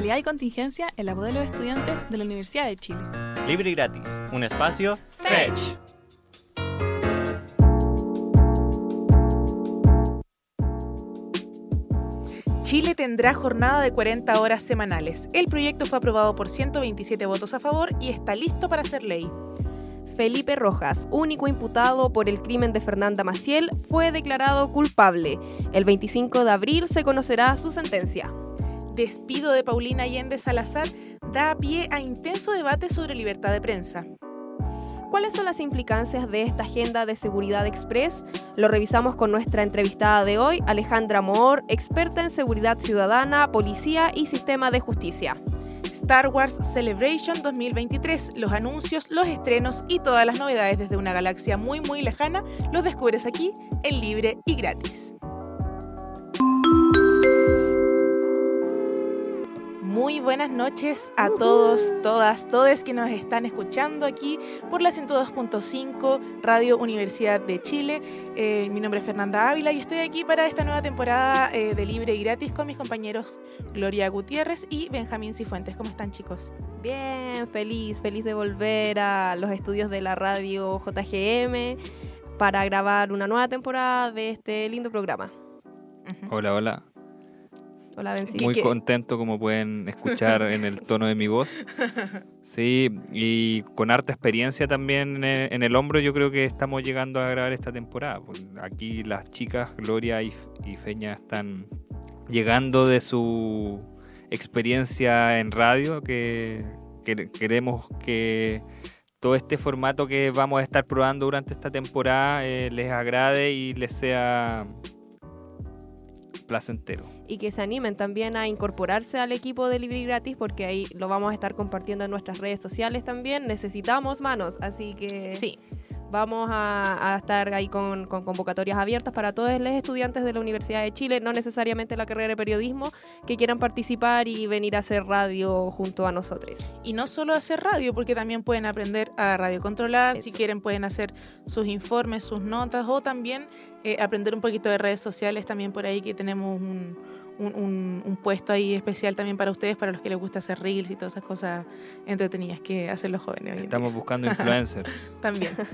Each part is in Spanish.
Actualidad y contingencia en la voz de los estudiantes de la Universidad de Chile. Libre y gratis. Un espacio Fetch. Chile tendrá jornada de 40 horas semanales. El proyecto fue aprobado por 127 votos a favor y está listo para ser ley. Felipe Rojas, único imputado por el crimen de Fernanda Maciel, fue declarado culpable. El 25 de abril se conocerá su sentencia. Despido de Paulina Allende Salazar da pie a intenso debate sobre libertad de prensa. ¿Cuáles son las implicancias de esta agenda de seguridad express? Lo revisamos con nuestra entrevistada de hoy, Alejandra Moor, experta en seguridad ciudadana, policía y sistema de justicia. Star Wars Celebration 2023. Los anuncios, los estrenos y todas las novedades desde una galaxia muy muy lejana los descubres aquí en libre y gratis. Muy buenas noches a todos, todas, todes que nos están escuchando aquí por la 102.5 Radio Universidad de Chile. Eh, mi nombre es Fernanda Ávila y estoy aquí para esta nueva temporada eh, de Libre y Gratis con mis compañeros Gloria Gutiérrez y Benjamín Cifuentes. ¿Cómo están chicos? Bien, feliz, feliz de volver a los estudios de la radio JGM para grabar una nueva temporada de este lindo programa. Hola, hola. Hola, Benzi. Muy ¿Qué? contento como pueden escuchar en el tono de mi voz. Sí, y con harta experiencia también en el, hombro yo creo que estamos llegando a grabar esta temporada. Pues Aquí las chicas, Gloria y, y Feña, están llegando de su experiencia en radio, que, que queremos que todo este formato que vamos a estar probando durante esta temporada eh, les agrade y les sea placentero. y que se animen también a incorporarse al equipo de Libre y Gratis porque ahí lo vamos a estar compartiendo en nuestras redes sociales también. Necesitamos manos, así que Sí, vamos a, a estar ahí con, con convocatorias abiertas para todos los estudiantes de la Universidad de Chile, no necesariamente la carrera de periodismo, que quieran participar y venir a hacer radio junto a nosotros. y no solo hacer radio, porque también pueden aprender a radiocontrolar, si Eso. quieren pueden hacer sus informes, sus notas o también eh, aprender un poquito de redes sociales también por ahí que tenemos un, un- un- un puesto ahí especial también para ustedes, para los que les gusta hacer reels y todas esas cosas entretenidas que hacen los jóvenes. hoy en Estamos día. buscando influencers. También.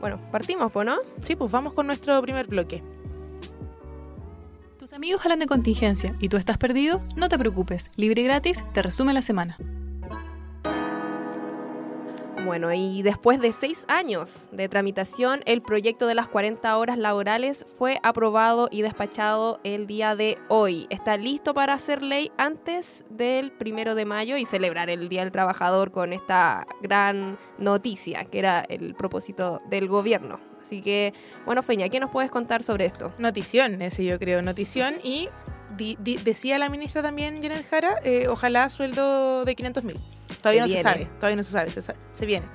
Bueno, partimos, pues, ¿no? Sí, pues vamos con nuestro primer bloque. Tus amigos hablan de contingencia y tú estás perdido, no te preocupes. Libre y gratis te resume la semana. Bueno, y después de seis años de tramitación, el proyecto de las 40 horas laborales fue aprobado y despachado el día de hoy. Está listo para hacer ley antes del primero de mayo y celebrar el Día del Trabajador con esta gran noticia, que era el propósito del gobierno. Así que, bueno, Feña, ¿qué nos puedes contar sobre esto? Notición, ese yo creo, notición. Y di- di- decía la ministra también, Janet Jara, eh, ojalá sueldo de 500 mil. Todavía Se no viene. se sabe, todavía no se sabe, se, se viene.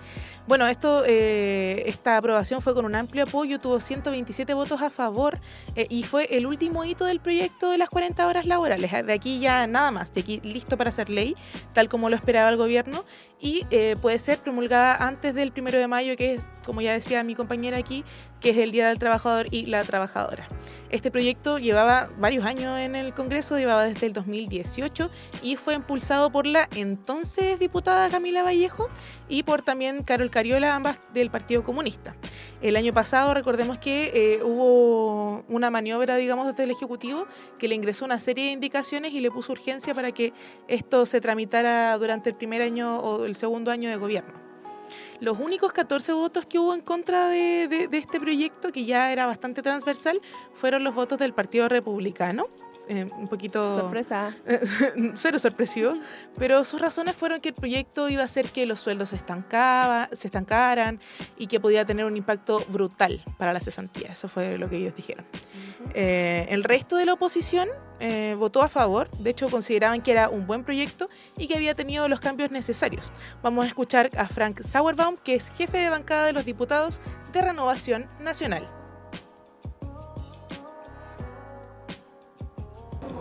Bueno, esto, eh, esta aprobación fue con un amplio apoyo, tuvo 127 votos a favor eh, y fue el último hito del proyecto de las 40 horas laborales. De aquí ya nada más, de aquí listo para hacer ley, tal como lo esperaba el gobierno, y eh, puede ser promulgada antes del primero de mayo, que es, como ya decía mi compañera aquí, que es el Día del Trabajador y la Trabajadora. Este proyecto llevaba varios años en el Congreso, llevaba desde el 2018 y fue impulsado por la entonces diputada Camila Vallejo y por también Carol Cariola, ambas del Partido Comunista. El año pasado, recordemos que eh, hubo una maniobra, digamos, desde el Ejecutivo que le ingresó una serie de indicaciones y le puso urgencia para que esto se tramitara durante el primer año o el segundo año de gobierno. Los únicos 14 votos que hubo en contra de, de- de este proyecto, que ya era bastante transversal, fueron los votos del Partido Republicano. Eh, un poquito Sorpresa. cero sorpresivo, pero sus razones fueron que el proyecto iba a hacer que los sueldos se, estancaba, se estancaran y que podía tener un impacto brutal para la cesantía. Eso fue lo que ellos dijeron. Eh, el resto de la oposición eh, votó a favor, de hecho consideraban que era un buen proyecto y que había tenido los cambios necesarios. Vamos a escuchar a Frank Sauerbaum, que es jefe de bancada de los diputados de Renovación Nacional.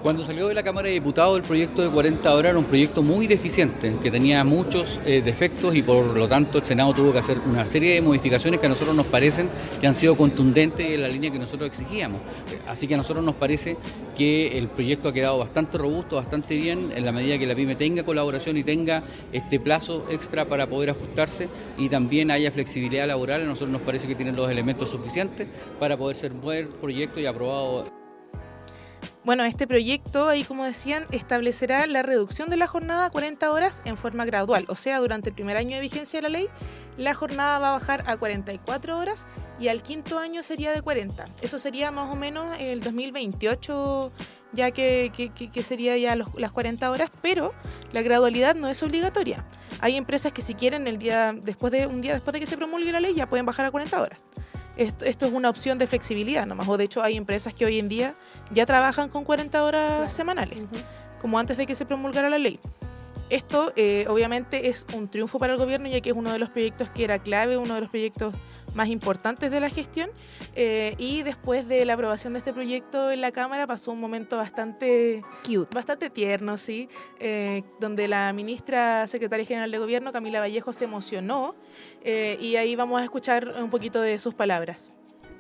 Cuando salió de la Cámara de Diputados el proyecto de 40 horas era un proyecto muy deficiente, que tenía muchos eh, defectos y por lo tanto el Senado tuvo que hacer una serie de modificaciones que a nosotros nos parecen que han sido contundentes en la línea que nosotros exigíamos. Así que a nosotros nos parece que el proyecto ha quedado bastante robusto, bastante bien, en la medida que la PYME tenga colaboración y tenga este plazo extra para poder ajustarse y también haya flexibilidad laboral, a nosotros nos parece que tienen los elementos suficientes para poder ser buen proyecto y aprobado bueno, este proyecto, ahí como decían, establecerá la reducción de la jornada a 40 horas en forma gradual. O sea, durante el primer año de vigencia de la ley, la jornada va a bajar a 44 horas y al quinto año sería de 40. Eso sería más o menos el 2028, ya que, sería ya las 40 horas, pero la gradualidad no es obligatoria. Hay empresas que si quieren el día después de un día después de que se promulgue la ley ya pueden bajar a 40 horas. Esto, esto, es una opción de flexibilidad nomás. O de hecho hay empresas que hoy en día ya trabajan con 40 horas semanales, como antes de que se promulgara la ley. Esto eh, obviamente es un triunfo para el gobierno ya que es uno de los proyectos que era clave, uno de los proyectos más importantes de la gestión eh, y después de la aprobación de este proyecto en la Cámara pasó un momento bastante Cute. bastante tierno, sí, eh, donde la ministra secretaria general de gobierno Camila Vallejo se emocionó y ahí vamos a escuchar un poquito de sus palabras.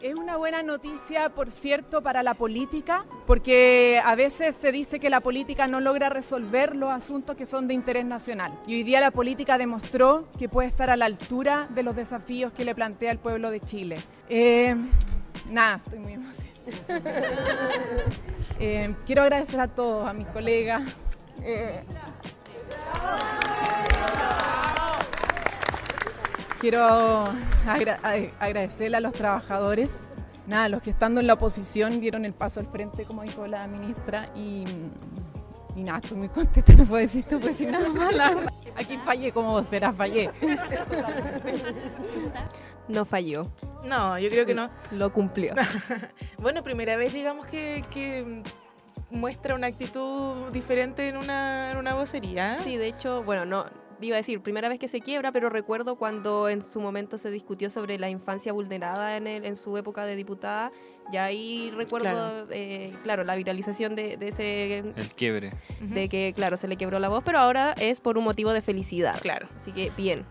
Es una buena noticia, por cierto, para la política, porque a veces se dice que la política no logra resolver los asuntos que son de interés nacional. Y hoy día la política demostró que puede estar a la altura de los desafíos que le plantea el pueblo de Chile. Eh, nada, estoy muy emocionada. Eh, quiero agradecer a todos, a mis colegas. Eh, Quiero agradecerle a los trabajadores, nada, los que estando en la oposición dieron el paso al frente, como dijo la ministra, y, nada, estoy muy contenta, no puedo decir, no puedo decir nada más, Aquí fallé como será, fallé. No falló. No, yo creo que no. Lo cumplió. bueno, primera vez, digamos, que, que muestra una actitud diferente en una, en una vocería. Sí, de hecho, bueno, no, iba a decir, primera vez que se quiebra, pero recuerdo cuando en su momento se discutió sobre la infancia vulnerada en, el, en su época de diputada, y ahí recuerdo, claro, eh, claro la viralización de, ese... El quiebre. De que, claro, se le quebró la voz, pero ahora es por un motivo de felicidad. Claro. Así que bien.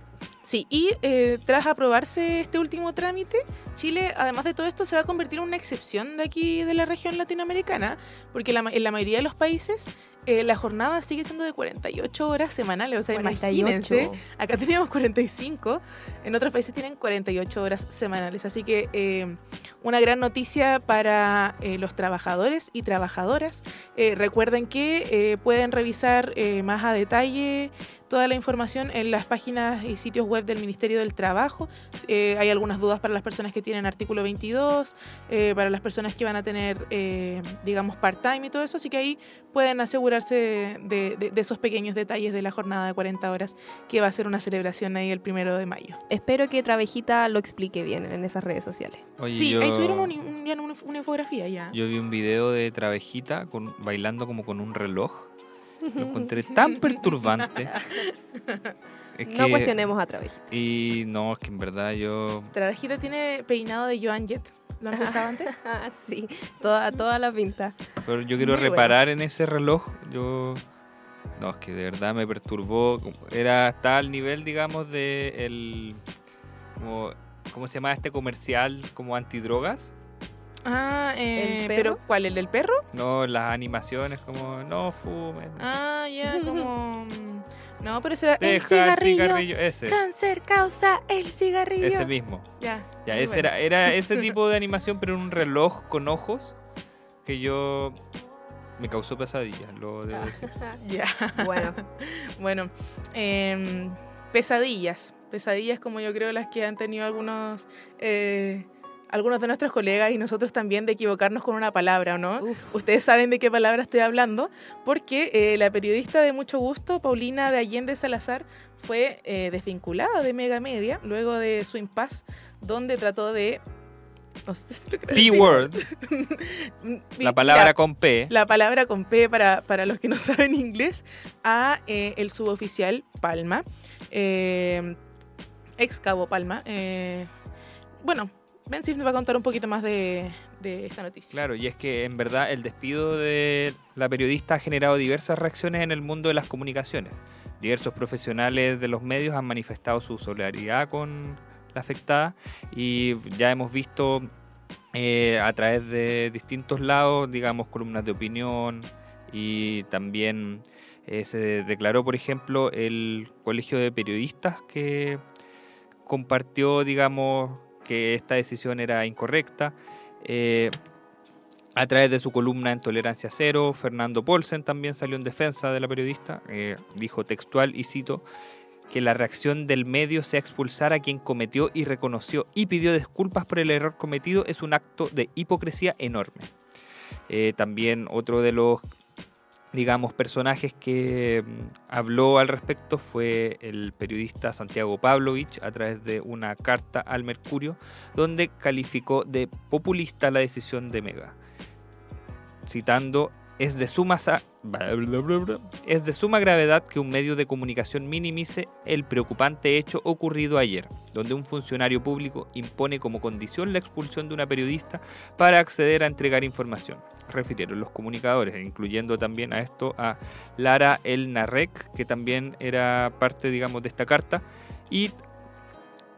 Sí, y eh, tras aprobarse este último trámite, Chile, además de todo esto, se va a convertir en una excepción de aquí de la región latinoamericana, porque en la mayoría de los países eh, la jornada sigue siendo de 48 horas semanales. O sea, imagínense, acá teníamos 45, en otros países tienen 48 horas semanales. Así que eh, una gran noticia para eh, los trabajadores y trabajadoras. recuerden que pueden revisar más a detalle toda la información en las páginas y sitios web del Ministerio del Trabajo. Eh, hay algunas dudas para las personas que tienen artículo 22, eh, para las personas que van a tener, eh, digamos, part-time y todo eso, así que ahí pueden asegurarse de, esos pequeños detalles de la jornada de 40 horas que va a ser una celebración ahí el primero de mayo. Espero que Travejita lo explique bien en esas redes sociales. sí, ahí subieron una, infografía ya. Yo vi un video de Travejita con, bailando como con un reloj lo encontré tan perturbante. no cuestionemos a Travejita. Y no, es que en verdad yo. Travejita tiene peinado de Joan Jett. ¿Lo han pensado antes? sí, toda, toda la pinta. Pero yo quiero reparar en ese reloj. Yo. No, es que de verdad me perturbó. Era hasta al nivel, digamos, de el. Como, ¿Cómo se llama este comercial como antidrogas? Ah, eh, pero ¿cuál? ¿El del perro? No, las animaciones como no fumen. Ah, ya, como. Mm, no, pero ese era el cigarrillo. ese. Cáncer causa el cigarrillo. Ese mismo. Ya. Ya, ese era, era ese tipo de animación, pero en un reloj con ojos que yo me causó pesadillas, lo debo decir. ya. Bueno. bueno. Eh, pesadillas. Pesadillas como yo creo las que han tenido algunos. Eh, algunos de nuestros colegas y nosotros también de equivocarnos con una palabra, ¿o no? Ustedes saben de qué palabra estoy hablando, porque eh, la periodista de mucho gusto, Paulina de Allende Salazar, fue eh, desvinculada de Mega Media luego de su impas, donde trató de no sé si P-word. la palabra con P. La palabra con P para, para los que no saben inglés. A eh, el suboficial Palma. ex cabo Palma. bueno, Ben nos va a contar un poquito más de, de esta noticia. Claro, y es que en verdad el despido de la periodista ha generado diversas reacciones en el mundo de las comunicaciones. Diversos profesionales de los medios han manifestado su solidaridad con la afectada y ya hemos visto eh, a través de distintos lados, digamos, columnas de opinión y también eh, se declaró, por ejemplo, el Colegio de Periodistas que compartió, digamos, que esta decisión era incorrecta. Eh, a través de su columna en Tolerancia Cero, Fernando Polsen también salió en defensa de la periodista, eh, dijo textual y cito que la reacción del medio sea expulsar a quien cometió y reconoció y pidió disculpas por el error cometido es un acto de hipocresía enorme. Eh, también otro de los digamos, personajes que mm, habló al respecto fue el periodista Santiago Pavlovich a través de una carta al Mercurio, donde calificó de populista la decisión de Mega. Citando, es de suma, es de suma gravedad que un medio de comunicación minimice el preocupante hecho ocurrido ayer, donde un funcionario público impone como condición la expulsión de una periodista para acceder a entregar información refirieron los comunicadores, incluyendo también a esto a Lara El Narrec, que también era parte, digamos, de esta carta. Y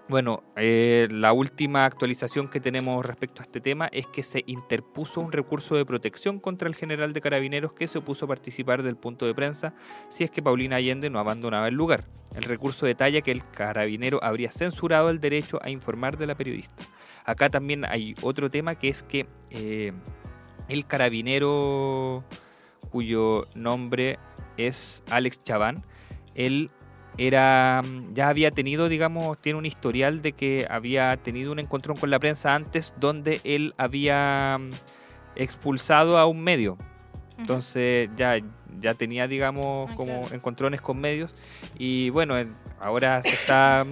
bueno, eh, la última actualización que tenemos respecto a este tema es que se interpuso un recurso de protección contra el general de carabineros que se opuso a participar del punto de prensa si es que Paulina Allende no abandonaba el lugar. El recurso detalla que el carabinero habría censurado el derecho a informar de la periodista. Acá también hay otro tema que es que eh, el carabinero cuyo nombre es Alex Chaván, él era ya había tenido, digamos, tiene un historial de que había tenido un encontrón con la prensa antes donde él había mm, expulsado a un medio. Entonces ya, ya tenía, digamos, Ah, como claro. encontrones con medios. Y bueno, en- ahora se está...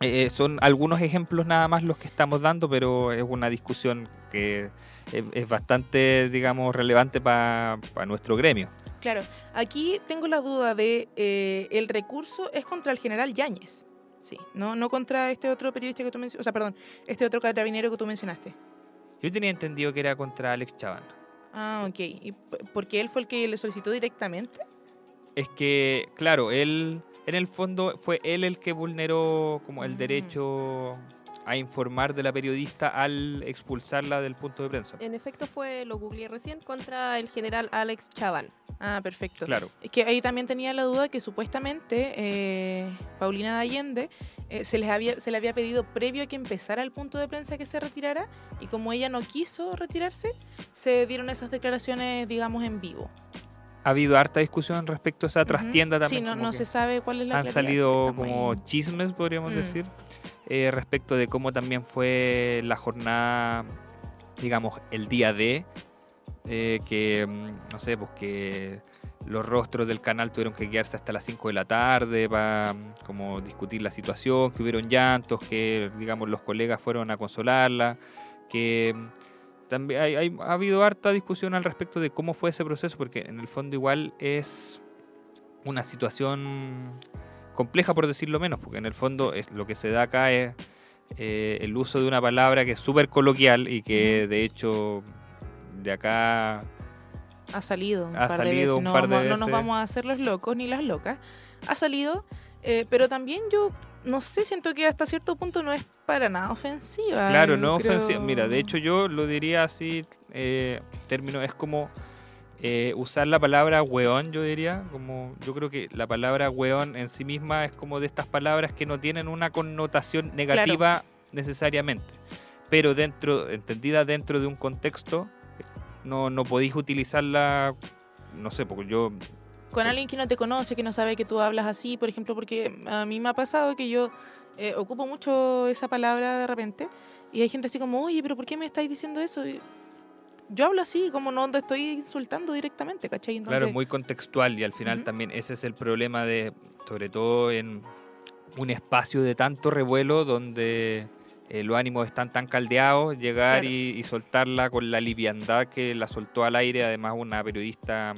eh, son algunos ejemplos nada más los que estamos dando, pero es una discusión que es, es bastante, digamos, relevante para nuestro gremio. Claro, aquí tengo la duda de eh, el recurso es contra el general Yáñez. Sí, no, no contra este otro periodista que tú mencionaste, o sea, perdón, este otro carabinero que tú mencionaste. Yo tenía entendido que era contra Alex Chaván. Ah, ok. ¿Y p- porque él fue el que le solicitó directamente? Es que, claro, él, en el fondo, fue él el que vulneró como el Mm. derecho a informar de la periodista al expulsarla del punto de prensa. En efecto fue, lo googleé recién, contra el general Alex Chaván. Ah, perfecto. Claro. Es que ahí también tenía la duda que supuestamente eh, Paulina de Allende eh, se, les había, se le había pedido previo a que empezara el punto de prensa que se retirara y como ella no quiso retirarse, se dieron esas declaraciones, digamos, en vivo. Ha habido harta discusión respecto a esa trastienda también. Sí, no, no se sabe cuál es la Han salido como chismes, podríamos Mm. decir, eh, respecto de cómo también fue la jornada, digamos, el día D, eh, que, mm, no sé, pues que los rostros del canal tuvieron que quedarse hasta las 5 de la tarde para mm, como discutir la situación, que hubieron llantos, que, digamos, los colegas fueron a consolarla, que... También hay, hay- ha habido harta discusión al respecto de cómo fue ese proceso, porque en el fondo igual es una situación compleja por decirlo menos, porque en el fondo es, lo que se da acá es eh, el uso de una palabra que es súper coloquial y que de hecho de acá Ha salido un Ha par de salido veces. un No, par de vamos, no nos vamos a hacer los locos ni las locas. Ha salido, eh, pero también yo no sé, siento que hasta cierto punto no es para nada ofensiva. Claro, no creo. ofensiva. Mira, de hecho yo lo diría así, eh, término, es como eh, usar la palabra weón, yo diría, como yo creo que la palabra weón en sí misma es como de estas palabras que no tienen una connotación negativa necesariamente, pero dentro, entendida dentro de un contexto, no, no podéis utilizarla, no sé, porque yo Con alguien que no te conoce, que no sabe que tú hablas así, por ejemplo, porque a mí me ha pasado que yo eh, ocupo mucho esa palabra de repente y hay gente así como, oye, pero ¿por qué me estáis diciendo eso? Y yo hablo así, como no te estoy insultando directamente, ¿cachai? Entonces, Claro, muy contextual y al final también ese es el problema de, sobre todo en un espacio de tanto revuelo donde eh, los ánimos están tan caldeados, llegar Claro. y, y soltarla con la liviandad que la soltó al aire, además una periodista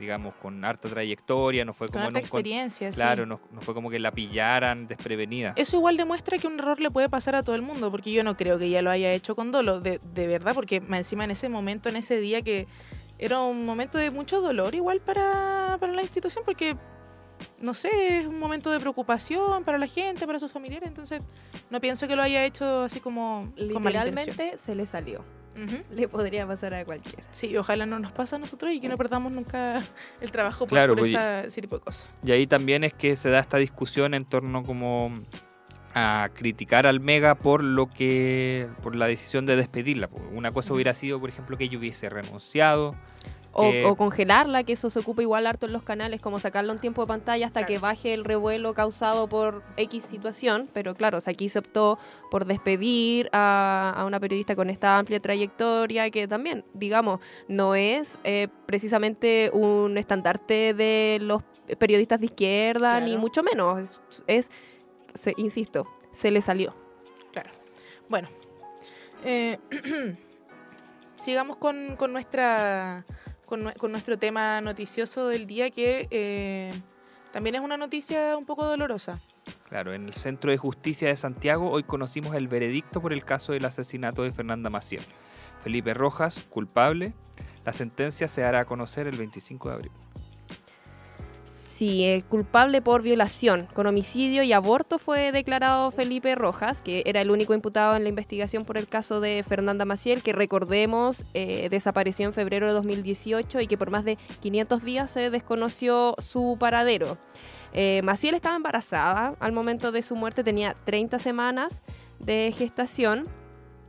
digamos, con harta trayectoria, no fue Con como harta en un con- experiencia, sí. Claro, no, no fue como que la pillaran desprevenida. Eso igual demuestra que un error le puede pasar a todo el mundo, porque yo no creo que ella lo haya hecho con dolo, de, de verdad, porque más encima en ese momento, en ese día que era un momento de mucho dolor igual para, para la institución, porque, no sé, es un momento de preocupación para la gente, para sus familiares, entonces no pienso que lo haya hecho así como con mala. Literalmente se le salió. Le podría pasar a cualquiera. Sí, ojalá no nos pase a nosotros y que no perdamos nunca el trabajo por, Claro, por pues, esa- ese tipo de cosas. Y ahí también es que se da esta discusión en torno como a criticar al Mega por lo que por la decisión de despedirla. Una cosa hubiera sido, por ejemplo, que yo hubiese renunciado. O, que- o congelarla, que eso se ocupa igual harto en los canales, como sacarla un tiempo de pantalla hasta que baje el revuelo causado por X situación. Pero claro, o sea, aquí se optó por despedir a, a una periodista con esta amplia trayectoria, que también, digamos, no es eh, precisamente un estandarte de los periodistas de izquierda, ni mucho menos. Es, es- se- insisto, se le salió. Claro. Bueno, eh, sigamos con, con nuestra con, nue- con nuestro tema noticioso del día que eh, también es una noticia un poco dolorosa. Claro, en el Centro de Justicia de Santiago hoy conocimos el veredicto por el caso del asesinato de Fernanda Maciel. Felipe Rojas, culpable. La sentencia se hará a conocer el 25 de abril. Sí, el culpable por violación con homicidio y aborto fue declarado Felipe Rojas, que era el único imputado en la investigación por el caso de Fernanda Maciel, que recordemos eh, desapareció en febrero de 2018 y que por más de 500 días se desconoció su paradero. Eh, Maciel estaba embarazada al momento de su muerte, tenía 30 semanas de gestación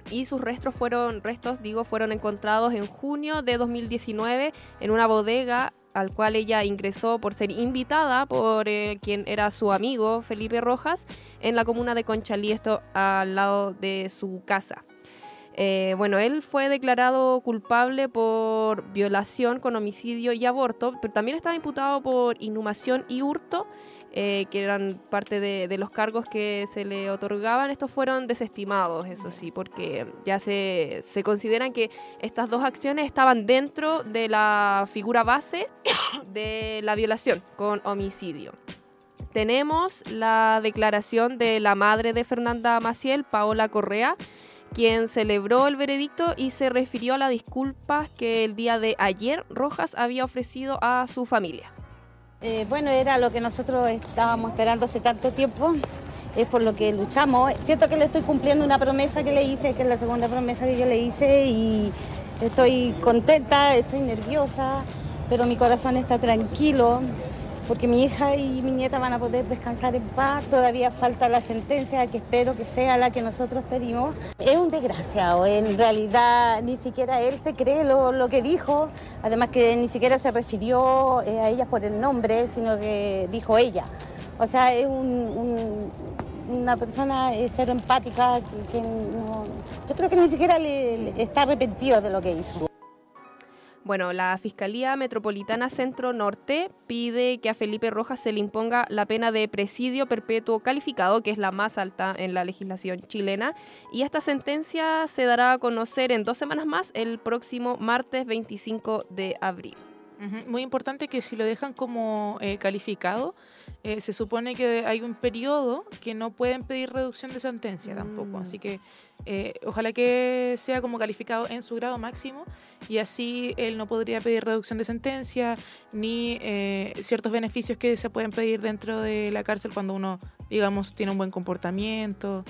y sus restos fueron restos digo fueron encontrados en junio de 2019 en una bodega al cual ella ingresó por ser invitada por eh, quien era su amigo Felipe Rojas en la comuna de Conchalí, esto al lado de su casa. Eh, bueno, él fue declarado culpable por violación con homicidio y aborto, pero también estaba imputado por inhumación y hurto, eh, que eran parte de, de los cargos que se le otorgaban. Estos fueron desestimados, eso sí, porque ya se, se consideran que estas dos acciones estaban dentro de la figura base de la violación con homicidio. Tenemos la declaración de la madre de Fernanda Maciel, Paola Correa, quien celebró el veredicto y se refirió a las disculpas que el día de ayer Rojas había ofrecido a su familia. Eh, bueno, era lo que nosotros estábamos esperando hace tanto tiempo, es por lo que luchamos. Siento que le estoy cumpliendo una promesa que le hice, que es la segunda promesa que yo le hice y estoy contenta, estoy nerviosa, pero mi corazón está tranquilo porque mi hija y mi nieta van a poder descansar en paz. Todavía falta la sentencia que espero que sea la que nosotros pedimos. Es un desgraciado, en realidad ni siquiera él se cree lo, lo que dijo, además que ni siquiera se refirió eh, a ella por el nombre, sino que dijo ella. O sea, es un- un- una persona eh, cero empática que, no- yo creo que ni siquiera le está arrepentido de lo que hizo. Bueno, la Fiscalía Metropolitana Centro Norte pide que a Felipe Rojas se le imponga la pena de presidio perpetuo calificado, que es la más alta en la legislación chilena, y esta sentencia se dará a conocer en dos semanas más, el próximo martes 25 de abril. Muy importante que si lo dejan como eh, calificado, eh, se supone que hay un periodo que no pueden pedir reducción de sentencia tampoco. Mm. Así que eh, ojalá que sea como calificado en su grado máximo y así él no podría pedir reducción de sentencia ni eh, ciertos beneficios que se pueden pedir dentro de la cárcel cuando uno, digamos, tiene un buen comportamiento,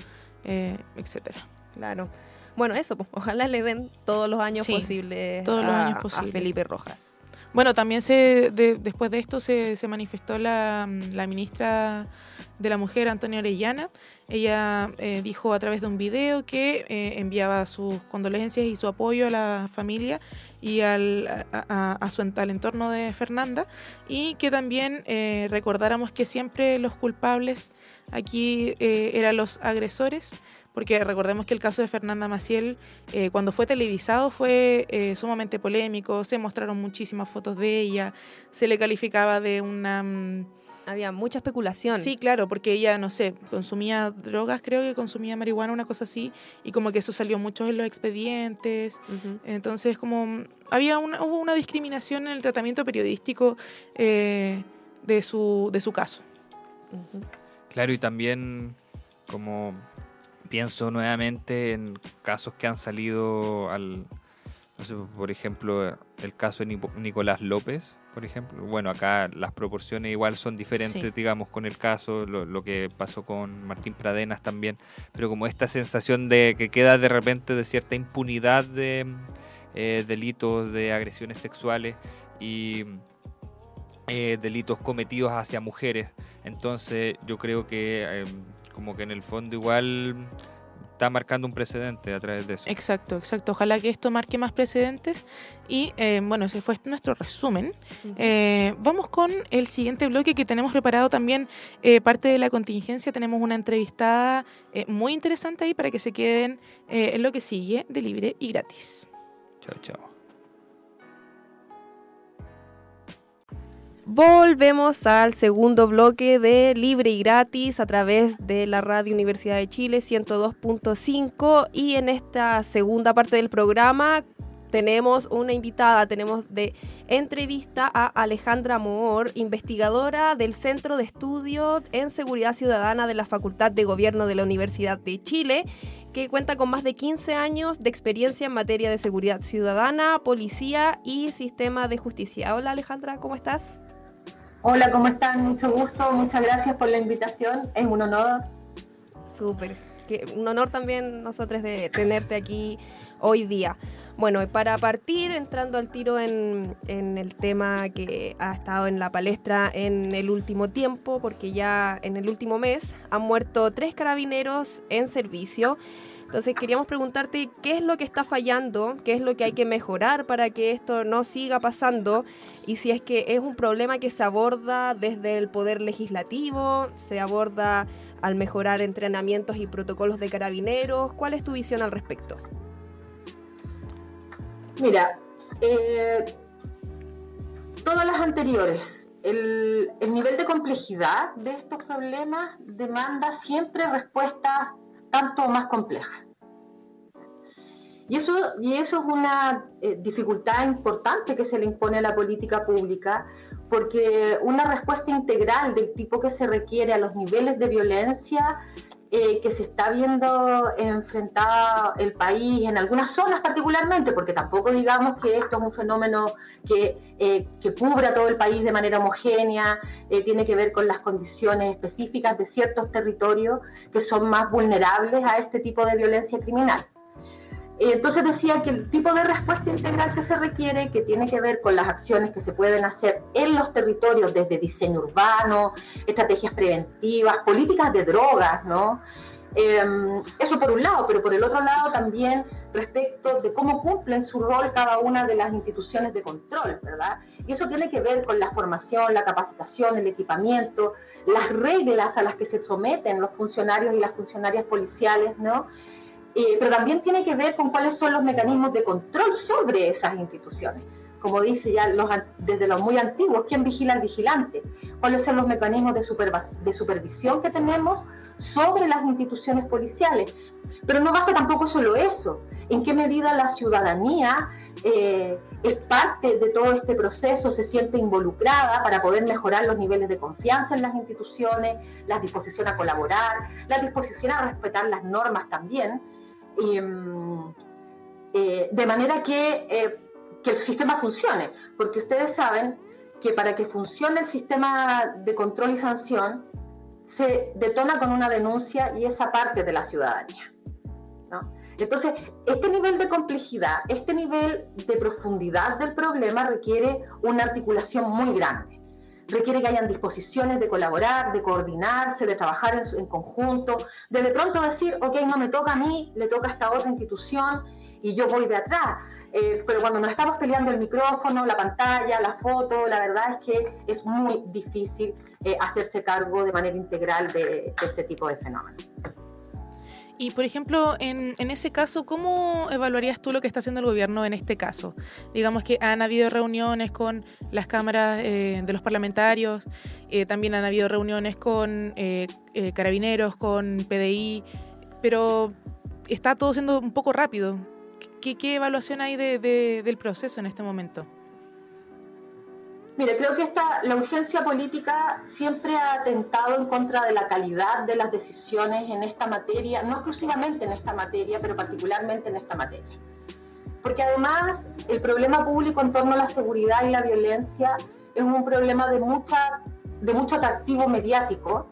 eh, etcétera. Claro. Bueno, eso, pues, ojalá le den todos los años Sí, posibles todos los a- años a posibles. Felipe Rojas. Bueno, también se de- después de esto se, se manifestó la, la ministra de la Mujer, Antonia Orellana. Ella eh, dijo a través de un video que eh, enviaba sus condolencias y su apoyo a la familia y al, a, su, entorno de Fernanda y que también eh, recordáramos que siempre los culpables aquí eran los agresores porque recordemos que el caso de Fernanda Maciel, cuando fue televisado, fue sumamente polémico, se mostraron muchísimas fotos de ella, se le calificaba de una, mm, Había mucha especulación. Sí, claro, porque ella, no sé, consumía drogas, creo que consumía marihuana, una cosa así, y como que eso salió mucho en los expedientes. Entonces, como había una, hubo una discriminación en el tratamiento periodístico eh, de, su, de su caso. Claro, y también como pienso nuevamente en casos que han salido al, no sé, por ejemplo, el caso de Nicolás López, por ejemplo. Bueno, acá las proporciones igual son diferentes, Sí. digamos, con el caso, lo, lo que pasó con Martín Pradenas también, pero como esta sensación de que queda de repente de cierta impunidad de eh, delitos de agresiones sexuales y eh, delitos cometidos hacia mujeres. Entonces yo creo que eh, como que en el fondo igual está marcando un precedente a través de eso. Exacto, exacto. Ojalá que esto marque más precedentes. Y eh, bueno, ese fue nuestro resumen. Eh, vamos con el siguiente bloque que tenemos preparado también eh, parte de la contingencia. Tenemos una entrevistada eh, muy interesante ahí para que se queden eh, en lo que sigue de libre y gratis. Chao, chao. Volvemos al segundo bloque de Libre y Gratis a través de la Radio Universidad de Chile 102.5 y en esta segunda parte del programa tenemos una invitada, tenemos de entrevista a Alejandra Moor, investigadora del Centro de Estudio en Seguridad Ciudadana de la Facultad de Gobierno de la Universidad de Chile, que cuenta con más de 15 años de experiencia en materia de seguridad ciudadana, policía y sistema de justicia. Hola Alejandra, ¿cómo estás? Hola, ¿cómo están? Mucho gusto, muchas gracias por la invitación, es un honor. Súper. Un honor también nosotros de tenerte aquí hoy día. Bueno, para partir, entrando al tiro en, en el tema que ha estado en la palestra en el último tiempo, porque ya en el último mes han muerto tres carabineros en servicio. Entonces queríamos preguntarte qué es lo que está fallando, qué es lo que hay que mejorar para que esto no siga pasando y si es que es un problema que se aborda desde el poder legislativo, se aborda al mejorar entrenamientos y protocolos de carabineros. ¿Cuál es tu visión al respecto? Mira, eh, todas las anteriores, el, el nivel de complejidad de estos problemas demanda siempre respuestas tanto más complejas. Y eso, y eso es una eh, dificultad importante que se le impone a la política pública, porque una respuesta integral del tipo que se requiere a los niveles de violencia eh, que se está viendo enfrentado el país en algunas zonas particularmente, porque tampoco digamos que esto es un fenómeno que, eh, que cubra todo el país de manera homogénea, eh, tiene que ver con las condiciones específicas de ciertos territorios que son más vulnerables a este tipo de violencia criminal. Entonces decía que el tipo de respuesta integral que se requiere, que tiene que ver con las acciones que se pueden hacer en los territorios desde diseño urbano, estrategias preventivas, políticas de drogas, ¿no? Eh, eso por un lado, pero por el otro lado también respecto de cómo cumplen su rol cada una de las instituciones de control, ¿verdad? Y eso tiene que ver con la formación, la capacitación, el equipamiento, las reglas a las que se someten los funcionarios y las funcionarias policiales, ¿no? Eh, pero también tiene que ver con cuáles son los mecanismos de control sobre esas instituciones. Como dice ya los, desde los muy antiguos, ¿quién vigila al vigilante? ¿Cuáles son los mecanismos de, de supervisión que tenemos sobre las instituciones policiales? Pero no basta tampoco solo eso. ¿En qué medida la ciudadanía eh, es parte de todo este proceso, se siente involucrada para poder mejorar los niveles de confianza en las instituciones, la disposición a colaborar, la disposición a respetar las normas también? Mm, eh, de manera que, eh, que el sistema funcione, porque ustedes saben que para que funcione el sistema de control y sanción se detona con una denuncia y esa parte de la ciudadanía. Entonces, este nivel de complejidad, este nivel de profundidad del problema requiere una articulación muy grande requiere que hayan disposiciones de colaborar, de coordinarse, de trabajar en, conjunto, de de pronto decir, ok, no me toca a mí, le toca a esta otra institución y yo voy de atrás. Eh, pero cuando nos estamos peleando el micrófono, la pantalla, la foto, la verdad es que es muy difícil eh, hacerse cargo de manera integral de este tipo de fenómenos. Y por ejemplo, en, ese caso, ¿cómo evaluarías tú lo que está haciendo el gobierno en este caso? Digamos que han habido reuniones con las cámaras eh, de los parlamentarios, eh, también han habido reuniones con eh, carabineros, con PDI, pero está todo siendo un poco rápido. ¿Qué, evaluación hay de, del proceso en este momento? Mire, creo que esta, la urgencia política siempre ha atentado en contra de la calidad de las decisiones en esta materia, no exclusivamente en esta materia, pero particularmente en esta materia. Porque además el problema público en torno a la seguridad y la violencia es un problema de, mucha, de mucho atractivo mediático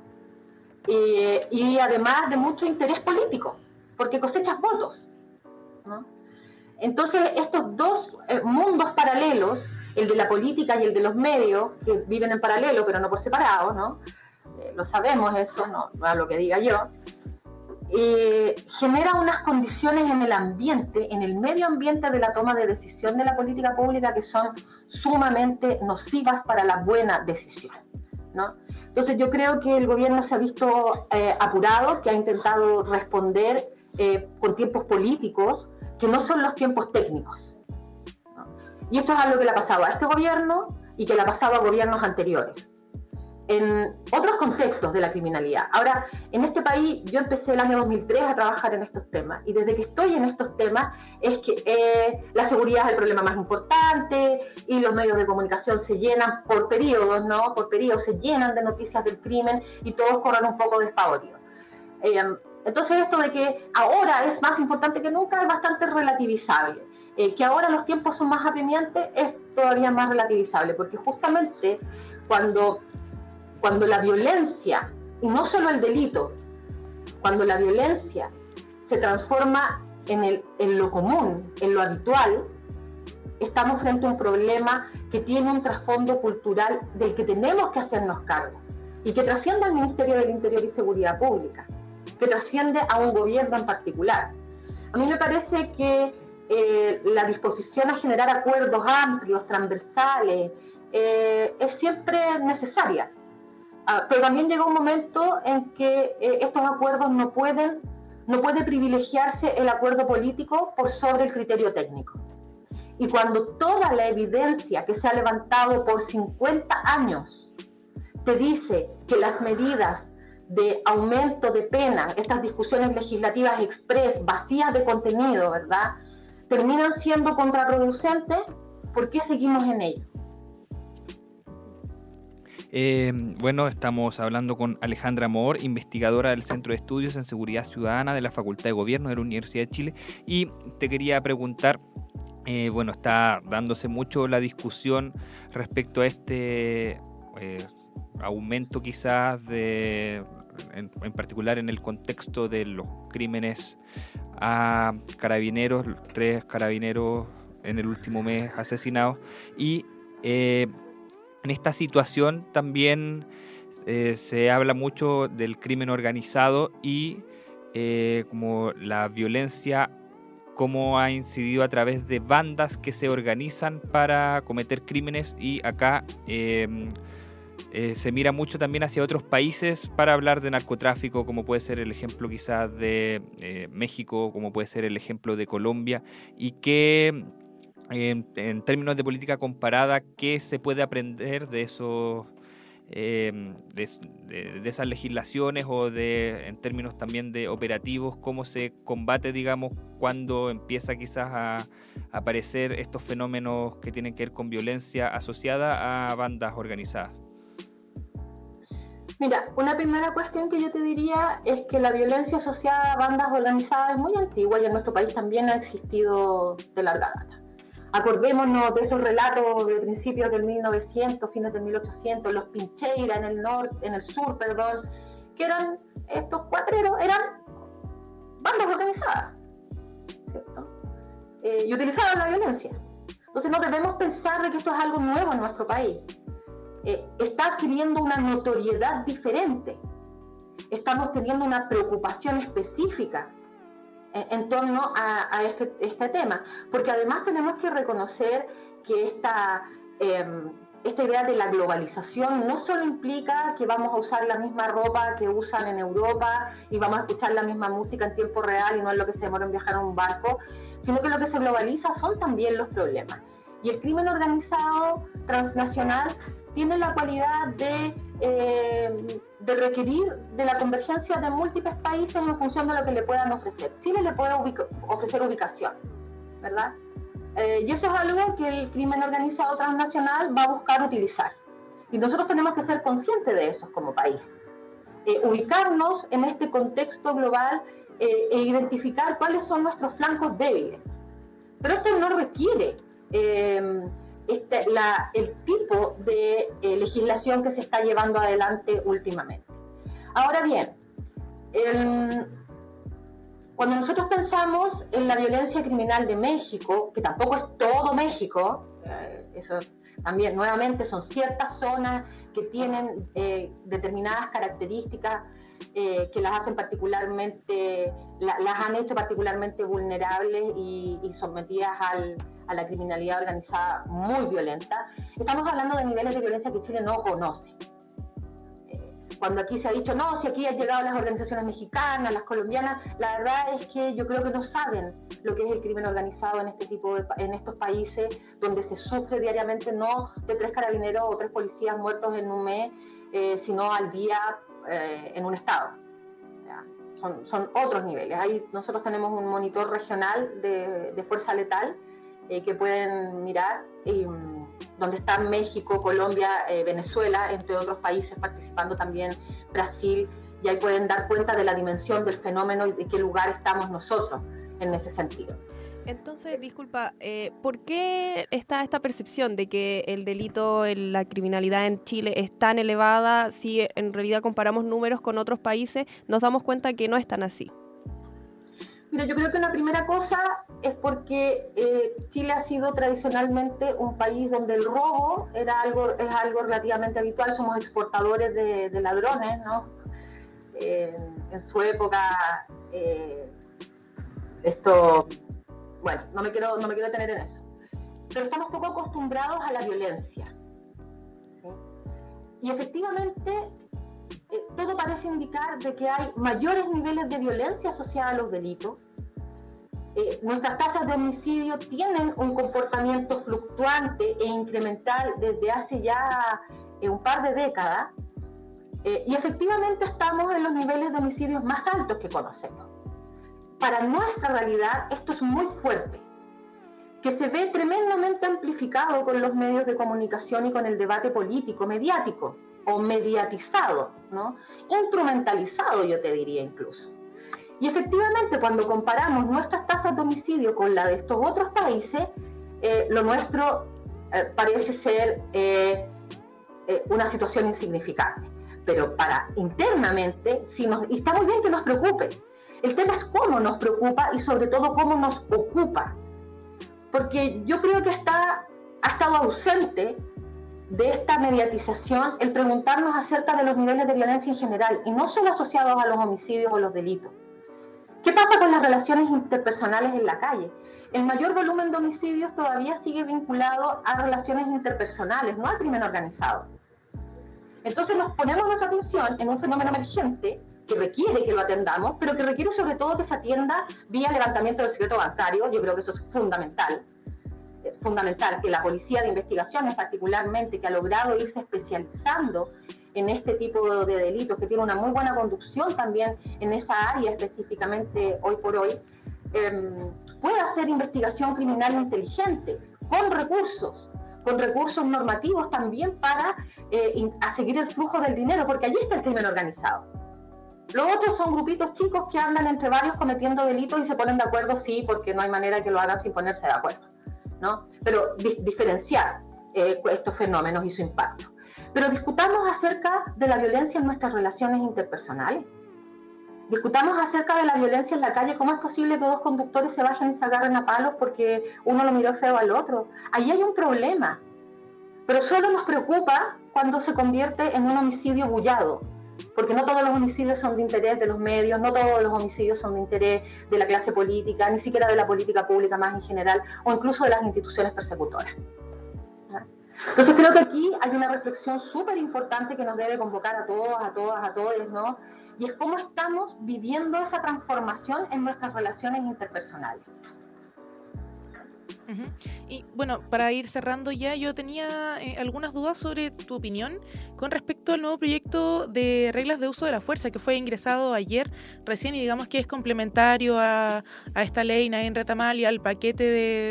eh, y además de mucho interés político, porque cosechas votos. ¿no? Entonces, estos dos eh, mundos paralelos el de la política y el de los medios, que viven en paralelo, pero no por separado, ¿no? Eh, lo sabemos eso, no, no lo que diga yo, eh, genera unas condiciones en el ambiente, en el medio ambiente de la toma de decisión de la política pública que son sumamente nocivas para la buena decisión, ¿no? Entonces yo creo que el gobierno se ha visto eh, apurado, que ha intentado responder eh, con tiempos políticos que no son los tiempos técnicos. Y esto es algo que le ha pasado a este gobierno y que le ha pasado a gobiernos anteriores. En otros contextos de la criminalidad. Ahora, en este país yo empecé el año 2003 a trabajar en estos temas y desde que estoy en estos temas es que eh, la seguridad es el problema más importante y los medios de comunicación se llenan por periodos, ¿no? Por periodos se llenan de noticias del crimen y todos corren un poco despavoridos. Eh, entonces esto de que ahora es más importante que nunca es bastante relativizable. Eh, que ahora los tiempos son más apremiantes, es todavía más relativizable, porque justamente cuando, cuando la violencia, y no solo el delito, cuando la violencia se transforma en, el, en lo común, en lo habitual, estamos frente a un problema que tiene un trasfondo cultural del que tenemos que hacernos cargo y que trasciende al Ministerio del Interior y Seguridad Pública, que trasciende a un gobierno en particular. A mí me parece que eh, la disposición a generar acuerdos amplios, transversales, eh, es siempre necesaria. Ah, pero también llega un momento en que eh, estos acuerdos no pueden, no puede privilegiarse el acuerdo político por sobre el criterio técnico. Y cuando toda la evidencia que se ha levantado por 50 años te dice que las medidas de aumento de pena, estas discusiones legislativas express, vacías de contenido, ¿verdad? Terminan siendo contraproducentes, ¿por qué seguimos en ello? Eh, bueno, estamos hablando con Alejandra Moore, investigadora del Centro de Estudios en Seguridad Ciudadana de la Facultad de Gobierno de la Universidad de Chile. Y te quería preguntar, eh, bueno, está dándose mucho la discusión respecto a este eh, aumento quizás de, en, particular en el contexto de los crímenes a carabineros, tres carabineros en el último mes asesinados. Y eh, en esta situación también eh, se habla mucho del crimen organizado y eh, como la violencia cómo ha incidido a través de bandas que se organizan para cometer crímenes y acá eh, se mira mucho también hacia otros países para hablar de narcotráfico, como puede ser el ejemplo quizás de eh, México, como puede ser el ejemplo de Colombia, y que en términos de política comparada, ¿qué se puede aprender de esos... De, de, de, esas legislaciones o de en términos también de operativos, cómo se combate, digamos, cuando empieza quizás a aparecer estos fenómenos que tienen que ver con violencia asociada a bandas organizadas. Mira, una primera cuestión que yo te diría es que la violencia asociada a bandas organizadas es muy antigua y en nuestro país también ha existido de larga data. Acordémonos de esos relatos de principios del 1900, fines del 1800, los Pincheira en el norte, en el sur, perdón, que eran estos cuatreros, eran bandas organizadas, ¿cierto? Eh, y utilizaban la violencia. Entonces no debemos pensar de que esto es algo nuevo en nuestro país eh, está adquiriendo una notoriedad diferente. Estamos teniendo una preocupación específica en, en torno a, a este, este, tema, porque además tenemos que reconocer que esta, eh, esta idea de la globalización no solo implica que vamos a usar la misma ropa que usan en Europa y vamos a escuchar la misma música en tiempo real y no es lo que se demora en viajar en un barco, sino que lo que se globaliza son también los problemas. Y el crimen organizado transnacional tiene la cualidad de, eh, de requerir de la convergencia de múltiples países en función de lo que le puedan ofrecer. Chile le puede ofrecer ubicación, ¿verdad? Eh, y eso es algo que el crimen organizado transnacional va a buscar utilizar. Y nosotros tenemos que ser conscientes de eso como país. Eh, ubicarnos en este contexto global eh, e identificar cuáles son nuestros flancos débiles. Pero esto no requiere este, la, el tipo de legislación que se está llevando adelante últimamente. Ahora bien, cuando nosotros pensamos en la violencia criminal de México, que tampoco es todo México, eh, eso también nuevamente son ciertas zonas que tienen eh, determinadas características eh, que las hacen particularmente, las han hecho particularmente vulnerables y sometidas al, a la criminalidad organizada muy violenta. Estamos hablando de niveles de violencia que Chile no conoce cuando aquí se ha dicho, no, si aquí han llegado las organizaciones mexicanas, las colombianas, la verdad es que yo creo que no saben lo que es el crimen organizado en este tipo de, en estos países donde se sufre diariamente no de tres carabineros o tres policías muertos en un mes, eh, sino al día eh, en un estado. Son, son, otros niveles. Ahí nosotros tenemos un monitor regional de, de fuerza letal eh, que pueden mirar. Y, donde están México, Colombia, eh, Venezuela, entre otros países participando también Brasil, y ahí pueden dar cuenta de la dimensión del fenómeno y de qué lugar estamos nosotros en ese sentido. Entonces, disculpa, eh, ¿por qué está esta percepción de que el delito, la criminalidad en Chile es tan elevada si en realidad comparamos números con otros países, nos damos cuenta que no es tan así? Mira, yo creo que la primera cosa es porque eh, Chile ha sido tradicionalmente un país donde el robo era algo, es algo relativamente habitual, somos exportadores de, ladrones, ¿no? Eh, en su época, eh, esto, bueno, no me, quiero, no me quiero detener en eso, pero estamos poco acostumbrados a la violencia. Y efectivamente, todo parece indicar de que hay mayores niveles de violencia asociada a los delitos. Eh, nuestras tasas de homicidio tienen un comportamiento fluctuante e incremental desde hace ya eh, un par de décadas. Eh, y efectivamente estamos en los niveles de homicidios más altos que conocemos. Para nuestra realidad esto es muy fuerte, que se ve tremendamente amplificado con los medios de comunicación y con el debate político, mediático o mediatizado, ¿no? instrumentalizado yo te diría incluso. Y efectivamente cuando comparamos nuestras tasas de homicidio con la de estos otros países, eh, lo nuestro eh, parece ser eh, una situación insignificante. Pero para internamente, y está muy bien que nos preocupe. El tema es cómo nos preocupa y sobre todo cómo nos ocupa. Porque yo creo que está, ha estado ausente de esta mediatización el preguntarnos acerca de los niveles de violencia en general y no solo asociados a los homicidios o los delitos. ¿Qué pasa con las relaciones interpersonales en la calle? El mayor volumen de homicidios todavía sigue vinculado a relaciones interpersonales, no al crimen organizado. Entonces nos ponemos nuestra atención en un fenómeno emergente que requiere que lo atendamos, pero que requiere sobre todo que se atienda vía levantamiento del secreto bancario. Yo creo que eso es fundamental fundamental que la policía de investigaciones particularmente, que ha logrado irse especializando en este tipo de delitos, que tiene una muy buena conducción también en esa área específicamente hoy por hoy, eh, pueda hacer investigación criminal inteligente, con recursos, con recursos normativos también para eh, a seguir el flujo del dinero, porque allí está el crimen organizado. Los otros son grupitos chicos que andan entre varios cometiendo delitos y se ponen de acuerdo, sí, porque no hay manera que lo hagan sin ponerse de acuerdo. Pero diferenciar eh, estos fenómenos y su impacto. Pero discutamos acerca de la violencia en nuestras relaciones interpersonales. Discutamos acerca de la violencia en la calle, cómo es posible que dos conductores se bajen y se agarren a palos porque uno lo miró feo al otro. Ahí hay un problema, pero solo nos preocupa cuando se convierte en un homicidio bullado, porque no todos los homicidios son de interés de los medios, no todos los homicidios son de interés de la clase política, ni siquiera de la política pública más en general, o incluso de las instituciones persecutoras. Entonces creo que aquí hay una reflexión súper importante que nos debe convocar a todos, a todas, a todos, ¿no? Y es cómo estamos viviendo esa transformación en nuestras relaciones interpersonales. Y bueno, para ir cerrando ya, yo tenía eh, algunas dudas sobre tu opinión con respecto al nuevo proyecto de reglas de uso de la fuerza que fue ingresado ayer recién y digamos que es complementario a, esta ley Nadine Retamal y al paquete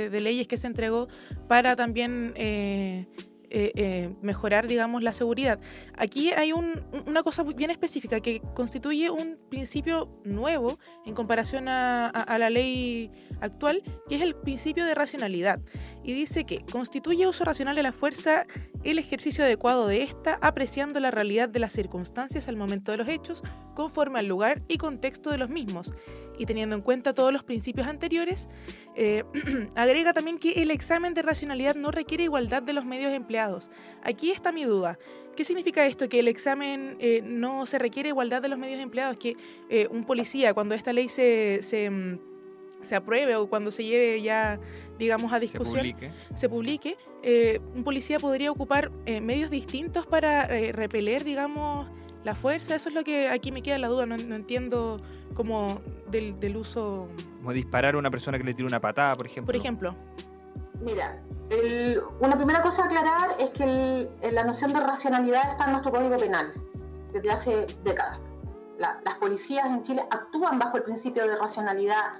de, leyes que se entregó para también eh, eh, eh, mejorar, digamos, la seguridad. Aquí hay una cosa bien específica que constituye un principio nuevo en comparación a, la ley actual, que es el principio de racionalidad. Y dice que constituye uso racional de la fuerza el ejercicio adecuado de esta, apreciando la realidad de las circunstancias al momento de los hechos, conforme al lugar y contexto de los mismos y teniendo en cuenta todos los principios anteriores, eh, agrega también que el examen de racionalidad no requiere igualdad de los medios empleados. Aquí está mi duda. ¿Qué significa esto? Que el examen eh, no se requiere igualdad de los medios empleados, que eh, un policía, cuando esta ley se, se, mm, se, apruebe o cuando se lleve ya, digamos, a discusión, se publique, un policía podría ocupar medios distintos para repeler, digamos, la fuerza. Eso es lo que aquí me queda la duda, no, no entiendo como del, uso... Como disparar a una persona que le tire una patada, por ejemplo. Por ejemplo. Mira, una primera cosa a aclarar es que la noción de racionalidad está en nuestro Código Penal desde hace décadas. las policías en Chile actúan bajo el principio de racionalidad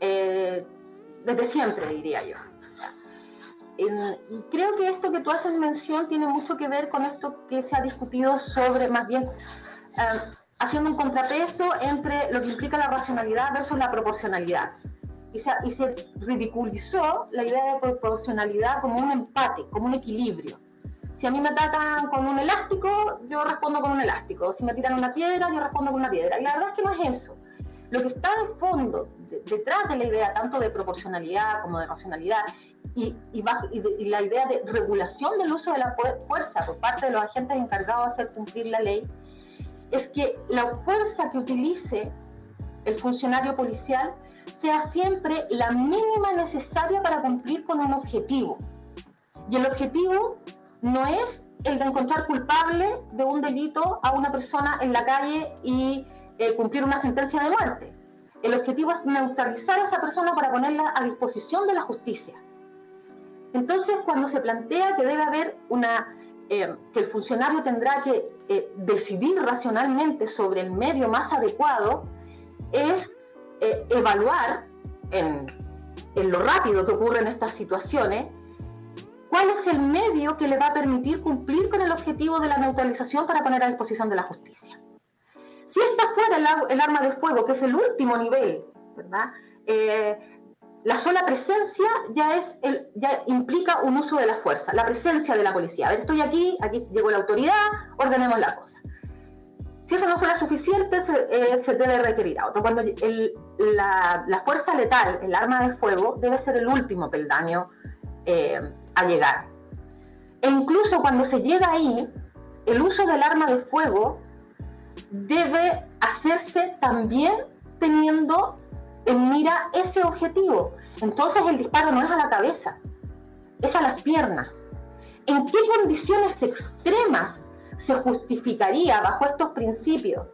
eh, desde siempre, diría yo. Creo que esto que tú haces mención tiene mucho que ver con esto que se ha discutido sobre, más bien, eh, haciendo un contrapeso entre lo que implica la racionalidad versus la proporcionalidad. Y se, y se ridiculizó la idea de proporcionalidad como un empate, como un equilibrio. Si a mí me atacan con un elástico, yo respondo con un elástico. Si me tiran una piedra, yo respondo con una piedra. Y la verdad es que no es eso. Lo que está de fondo, detrás de la idea tanto de proporcionalidad como de racionalidad, y, y, y, la idea de regulación del uso de la fuerza por parte de los agentes encargados de hacer cumplir la ley, es que la fuerza que utilice el funcionario policial sea siempre la mínima necesaria para cumplir con un objetivo. Y el objetivo no es el de encontrar culpable de un delito a una persona en la calle y eh, cumplir una sentencia de muerte. El objetivo es neutralizar a esa persona para ponerla a disposición de la justicia. Entonces, cuando se plantea que debe haber una eh, que el funcionario tendrá que eh, decidir racionalmente sobre el medio más adecuado, es eh, evaluar en, lo rápido que ocurre en estas situaciones, cuál es el medio que le va a permitir cumplir con el objetivo de la neutralización para poner a disposición de la justicia. Si esta fuera el arma de fuego, que es el último nivel, ¿verdad? La sola presencia ya, es el, ya implica un uso de la fuerza, la presencia de la policía. A ver, estoy aquí, aquí llegó la autoridad, ordenemos la cosa. Si eso no fuera suficiente, se, eh, debe requerir a otro. Cuando la, fuerza letal, el arma de fuego, debe ser el último peldaño eh, a llegar. E incluso cuando se llega ahí, el uso del arma de fuego debe hacerse también teniendo mira ese objetivo. Entonces el disparo no es a la cabeza, es a las piernas. ¿En qué condiciones extremas se justificaría bajo estos principios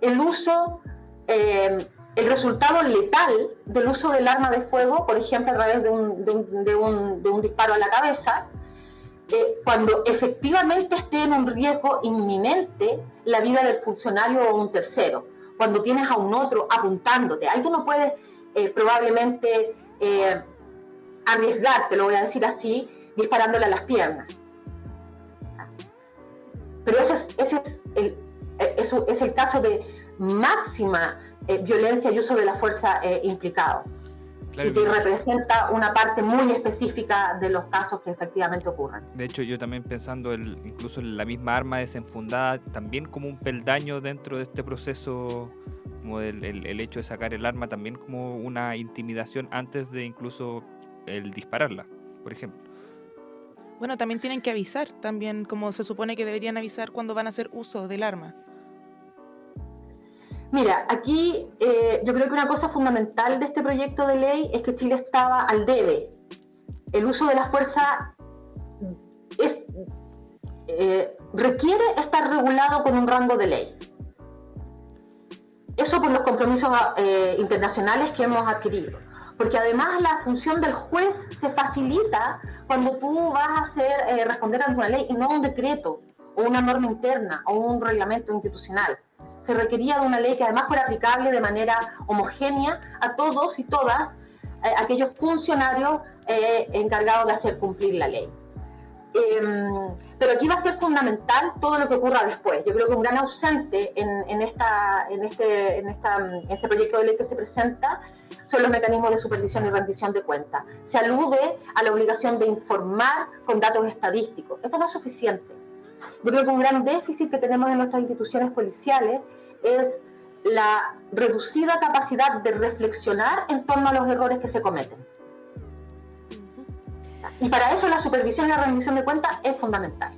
el uso, eh, el resultado letal del uso del arma de fuego, por ejemplo, a través de un, disparo a la cabeza, eh, cuando efectivamente esté en un riesgo inminente la vida del funcionario o un tercero? cuando tienes a un otro apuntándote. Ahí tú no puedes eh, probablemente eh, arriesgarte, lo voy a decir así, disparándole a las piernas. Pero ese es, ese es, el, eh, es el caso de máxima violencia y uso de la fuerza implicado y que representa una parte muy específica de los casos que efectivamente ocurren. De hecho, yo también pensando el, incluso en la misma arma desenfundada, también como un peldaño dentro de este proceso, como el, el, hecho de sacar el arma, también como una intimidación antes de incluso el dispararla, por ejemplo. Bueno, también tienen que avisar, también como se supone que deberían avisar cuando van a hacer uso del arma. Mira, aquí eh, yo creo que una cosa fundamental de este proyecto de ley es que Chile estaba al debe. El uso de la fuerza eh, requiere estar regulado con un rango de ley. Eso por los compromisos eh, internacionales que hemos adquirido. Porque además la función del juez se facilita cuando tú vas a hacer, eh, responder ante una ley y no un decreto o una norma interna o un reglamento institucional. Se requería de una ley que además fuera aplicable de manera homogénea a todos y todas eh, aquellos funcionarios encargados de hacer cumplir la ley. Em, pero aquí va a ser fundamental todo lo que ocurra después. Yo creo que un gran ausente en, este, este proyecto de ley que se presenta son los mecanismos de supervisión y rendición de cuentas. Se alude a la obligación de informar con datos estadísticos. Esto no es suficiente. Yo creo que un gran déficit que tenemos en nuestras instituciones policiales es la reducida capacidad de reflexionar en torno a los errores que se cometen. Y para eso la supervisión y la rendición de cuentas es fundamental.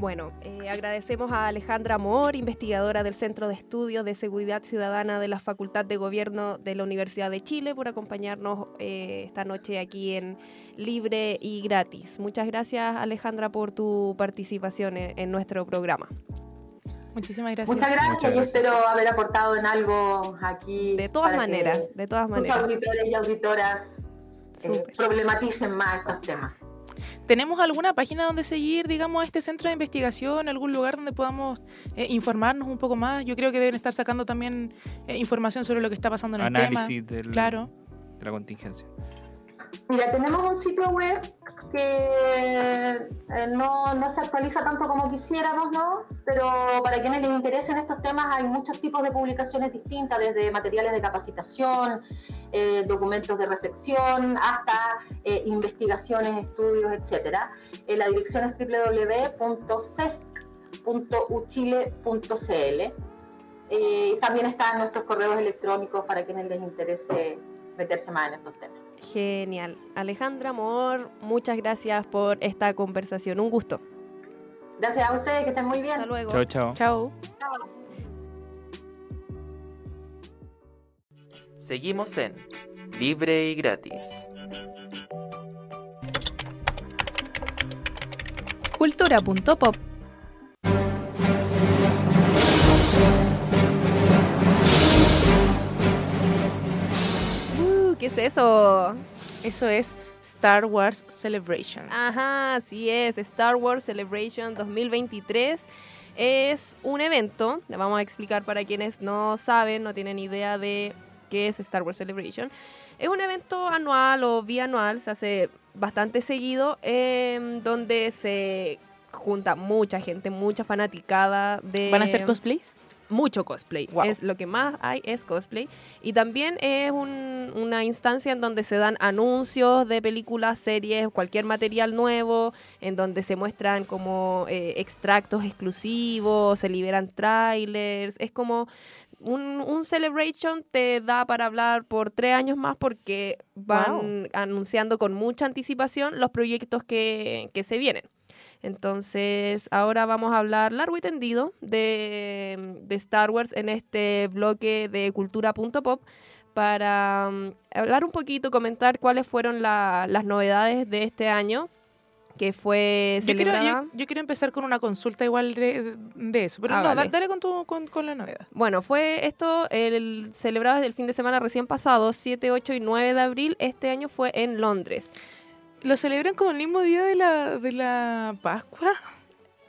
Bueno, eh, agradecemos a Alejandra Amor, investigadora del Centro de Estudios de Seguridad Ciudadana de la Facultad de Gobierno de la Universidad de Chile, por acompañarnos eh, esta noche aquí en Libre y Gratis. Muchas gracias, Alejandra, por tu participación en, nuestro programa. Muchísimas gracias. Muchas gracias, yo espero haber aportado en algo aquí. De todas maneras, de todas maneras. auditores y auditoras eh, problematicen más estos temas. ¿Tenemos alguna página donde seguir, digamos, este centro de investigación, algún lugar donde podamos eh, informarnos un poco más? Yo creo que deben estar sacando también eh, información sobre lo que está pasando en el tema. Análisis claro. de la contingencia. Mira, tenemos un sitio web que eh, no, no, se actualiza tanto como quisiéramos, ¿no? Pero para quienes les interesen estos temas hay muchos tipos de publicaciones distintas, desde materiales de capacitación, eh, documentos de reflexión, hasta eh, investigaciones, estudios, etc. la dirección es www.cesc.uchile.cl. también están nuestros correos electrónicos para quienes les interese meterse más en estos temas. Genial. Alejandra Amor, muchas gracias por esta conversación. Un gusto. Gracias a ustedes, que estén muy bien. Hasta luego. Chao, chao. Chao. Seguimos en Libre y Gratis. Cultura.pop es eso? Eso es Star Wars Celebrations. Ajá, así es. Star Wars Celebration 2023 es un evento, le vamos a explicar para quienes no saben, no tienen idea de qué es Star Wars Celebration. Es un evento anual o bianual, se hace bastante seguido, em, donde se junta mucha gente, mucha fanaticada de... ¿Van a hacer cosplays? Mucho cosplay. Es lo que más hay es cosplay. Y también es una instancia en donde se dan anuncios de películas, series, cualquier material nuevo, en donde se muestran como eh, extractos exclusivos, se liberan trailers. Es como un, un, celebration te da para hablar por tres años más porque van anunciando con mucha anticipación los proyectos que, que se vienen. Entonces, ahora vamos a hablar largo y tendido de, Star Wars en este bloque de cultura.pop para um, hablar un poquito, comentar cuáles fueron las novedades de este año que fue celebrada. Yo quiero, empezar con una consulta igual de, eso, pero ah, no, dale con, tu, con, la novedad. Bueno, fue esto el celebrado desde el fin de semana recién pasado, 7, 8 y 9 de abril, este año fue en Londres. ¿Lo celebran como el mismo día de la, de la Pascua?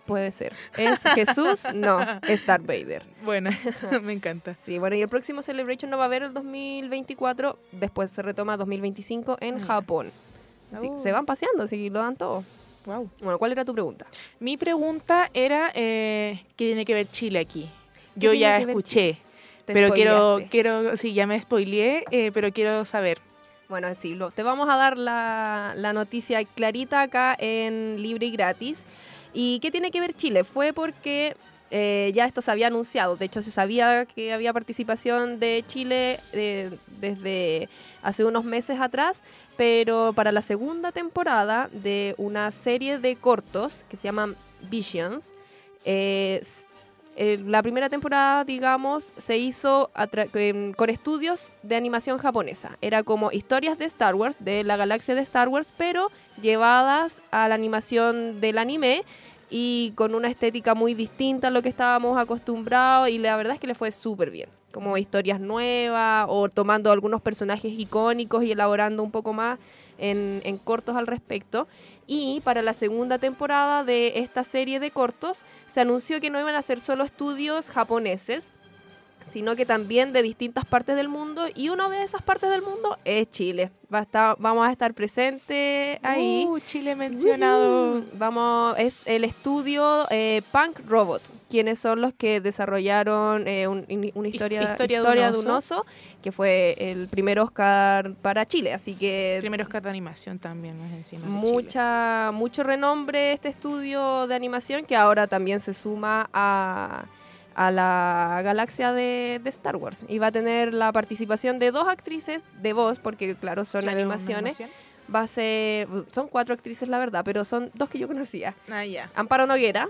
Puede ser. ¿Es Jesús? No, es Darth Vader. Bueno, me encanta. Sí, bueno, y el próximo Celebration no va a haber el 2024, después se retoma 2025 en Japón. Sí, oh. Se van paseando, así lo dan todo. Wow. Bueno, ¿cuál era tu pregunta? Mi pregunta era, eh, ¿qué tiene que ver Chile aquí? Yo ya escuché, pero quiero, quiero, sí, ya me spoileé, eh, pero quiero saber. Bueno, sí, te vamos a dar la, noticia clarita acá en Libre y Gratis. ¿Y qué tiene que ver Chile? Fue porque eh, ya esto se había anunciado. De hecho, se sabía que había participación de Chile eh, desde hace unos meses atrás, pero para la segunda temporada de una serie de cortos que se llaman Visions, eh, eh, la primera temporada, digamos, se hizo em, con estudios de animación japonesa. Era como historias de Star Wars, de la galaxia de Star Wars, pero llevadas a la animación del anime y con una estética muy distinta a lo que estábamos acostumbrados y la verdad es que le fue súper bien. Como historias nuevas o tomando algunos personajes icónicos y elaborando un poco más en, en cortos al respecto. Y para la segunda temporada de esta serie de cortos se anunció que no iban a ser solo estudios japoneses, sino que también de distintas partes del mundo y una de esas partes del mundo es Chile. Va a estar, vamos a estar presentes ahí. Uh, Chile mencionado. Vamos, es el estudio eh, Punk Robot, quienes son los que desarrollaron eh, un- una historia, Historia de un de un oso. que fue el primer Oscar para Chile. Así que Primero Oscar de animación también, más encima. de Chile. mucha mucho renombre este estudio de animación que ahora también se suma a, a la galaxia de, de Star Wars y va a tener la participación de dos actrices de voz porque claro son animaciones va a ser son cuatro actrices la verdad pero son dos que yo conocía Ah, ya. Amparo Noguera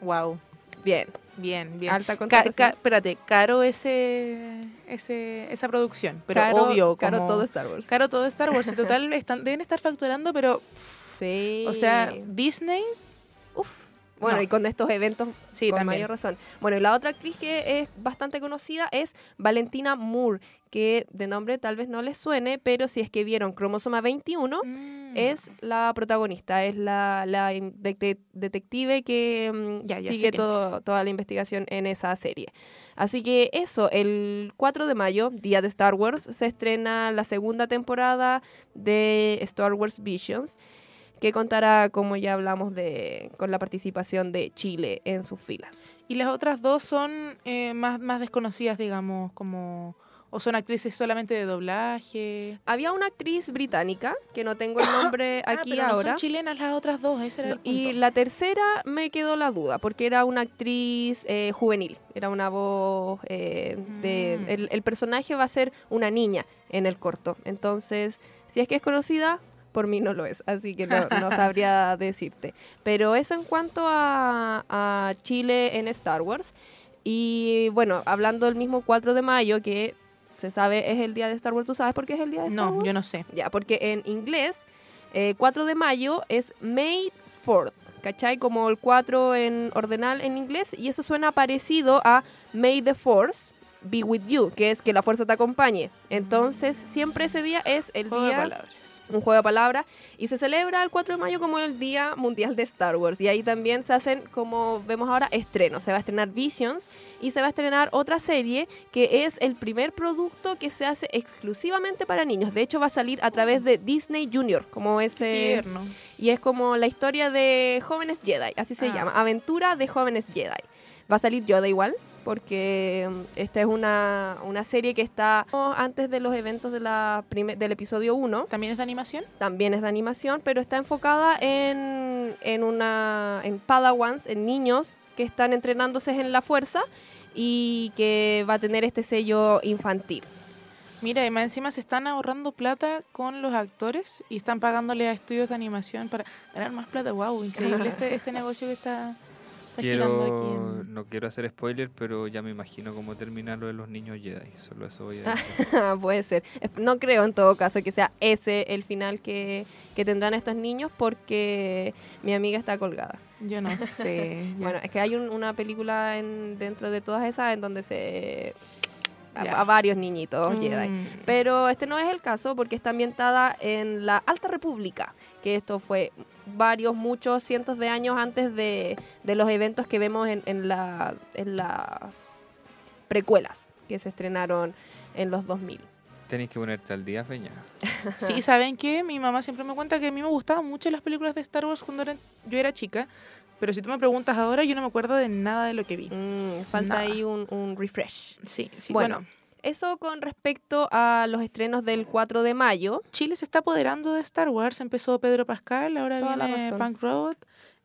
Wow. bien Bien, bien. alta Ca- ca- espérate, caro ese, ese, esa producción, pero Caro- obvio, caro como- todo Star Wars Caro todo Star Wars. En total están, deben estar facturando, pero, sí o sea, Disney, Uf. Bueno, No. y con estos eventos, sí, con también. mayor razón. Bueno, y la otra actriz que es bastante conocida es Valentina Moore, que de nombre tal vez no les suene, pero si es que vieron Cromosoma 21, Mm. es la protagonista, es la, la detective que mm, Ya, ya sé sigue todo, toda la investigación en esa serie. Así que eso, el 4 de mayo, día de Star Wars, se estrena la segunda temporada de Star Wars Visions, que contará, como ya hablamos, de con la participación de Chile en sus filas. Y las otras dos son eh, más, más desconocidas, digamos, como... O son actrices solamente de doblaje. Había una actriz británica, que no tengo el nombre Ah, aquí pero no ahora. son chilenas las otras dos, ese era el No, y punto. la tercera me quedó la duda, porque era una actriz eh, juvenil, era una voz eh, de... Mm. El, el personaje va a ser una niña en el corto, entonces, si es que es conocida, por mí no lo es, así que no, no sabría decirte. Pero eso en cuanto a, a Chile en Star Wars. Y bueno, hablando del mismo 4 de mayo, que se sabe es el día de Star Wars, ¿tú sabes por qué es el día de Star No, Wars? yo no sé. Ya, porque en inglés, eh, 4 de mayo es May 4th, ¿cachai? Como el 4 en ordenal en inglés, y eso suena parecido a May the Force be with you, que es que la fuerza te acompañe. Entonces, siempre ese día es el de día palabras. Un juego de palabras y se celebra el 4 de mayo como el Día Mundial de Star Wars y ahí también se hacen como vemos ahora estrenos, se va a estrenar Visions y se va a estrenar otra serie que es el primer producto que se hace exclusivamente para niños, de hecho va a salir a través de Disney Junior, como ese y es como la historia de jóvenes Jedi, así se Ah. llama, aventura de jóvenes Jedi. Va a salir Yoda igual, porque mm, esta es una, una serie que está antes de los eventos de la prime- del episodio 1 ¿También es de animación? también es de animación, pero está enfocada en, en una en padawans, en niños que están entrenándose en la fuerza y que va a tener este sello infantil. Mira, y más encima se están ahorrando plata con los actores y están pagándole a estudios de animación para ganar más plata. Wow, increíble este, este negocio que está, está girando aquí. Quiero, en- no quiero hacer spoiler, pero ya me imagino cómo termina lo de los niños Jedi. Solo eso voy a decir. Puede ser. No creo en todo caso que sea ese el final que, que tendrán estos niños porque mi amiga está colgada. Yo no sé. Bueno, es que hay un- una película en, dentro de todas esas en donde se... A, varios niñitos Jedi. Mm. Pero este no es el caso porque está ambientada en la Alta República, que esto fue varios, muchos cientos de años antes de, de los eventos que vemos en, en, la, en las precuelas que se estrenaron en los 2000. Tenéis que ponerte al día, Feña. Sí, ¿saben qué? Mi mamá siempre me cuenta que a mí me gustaban mucho las películas de Star Wars cuando era- yo era chica. Pero si tú me preguntas ahora, yo no me acuerdo de nada de lo que vi. Mm, falta Nada. ahí un, un refresh. Sí, sí, Bueno, bueno. Eso con respecto a los estrenos del 4 de mayo. Chile se está apoderando de Star Wars. Empezó Pedro Pascal, ahora Toda la viene. Punk Road,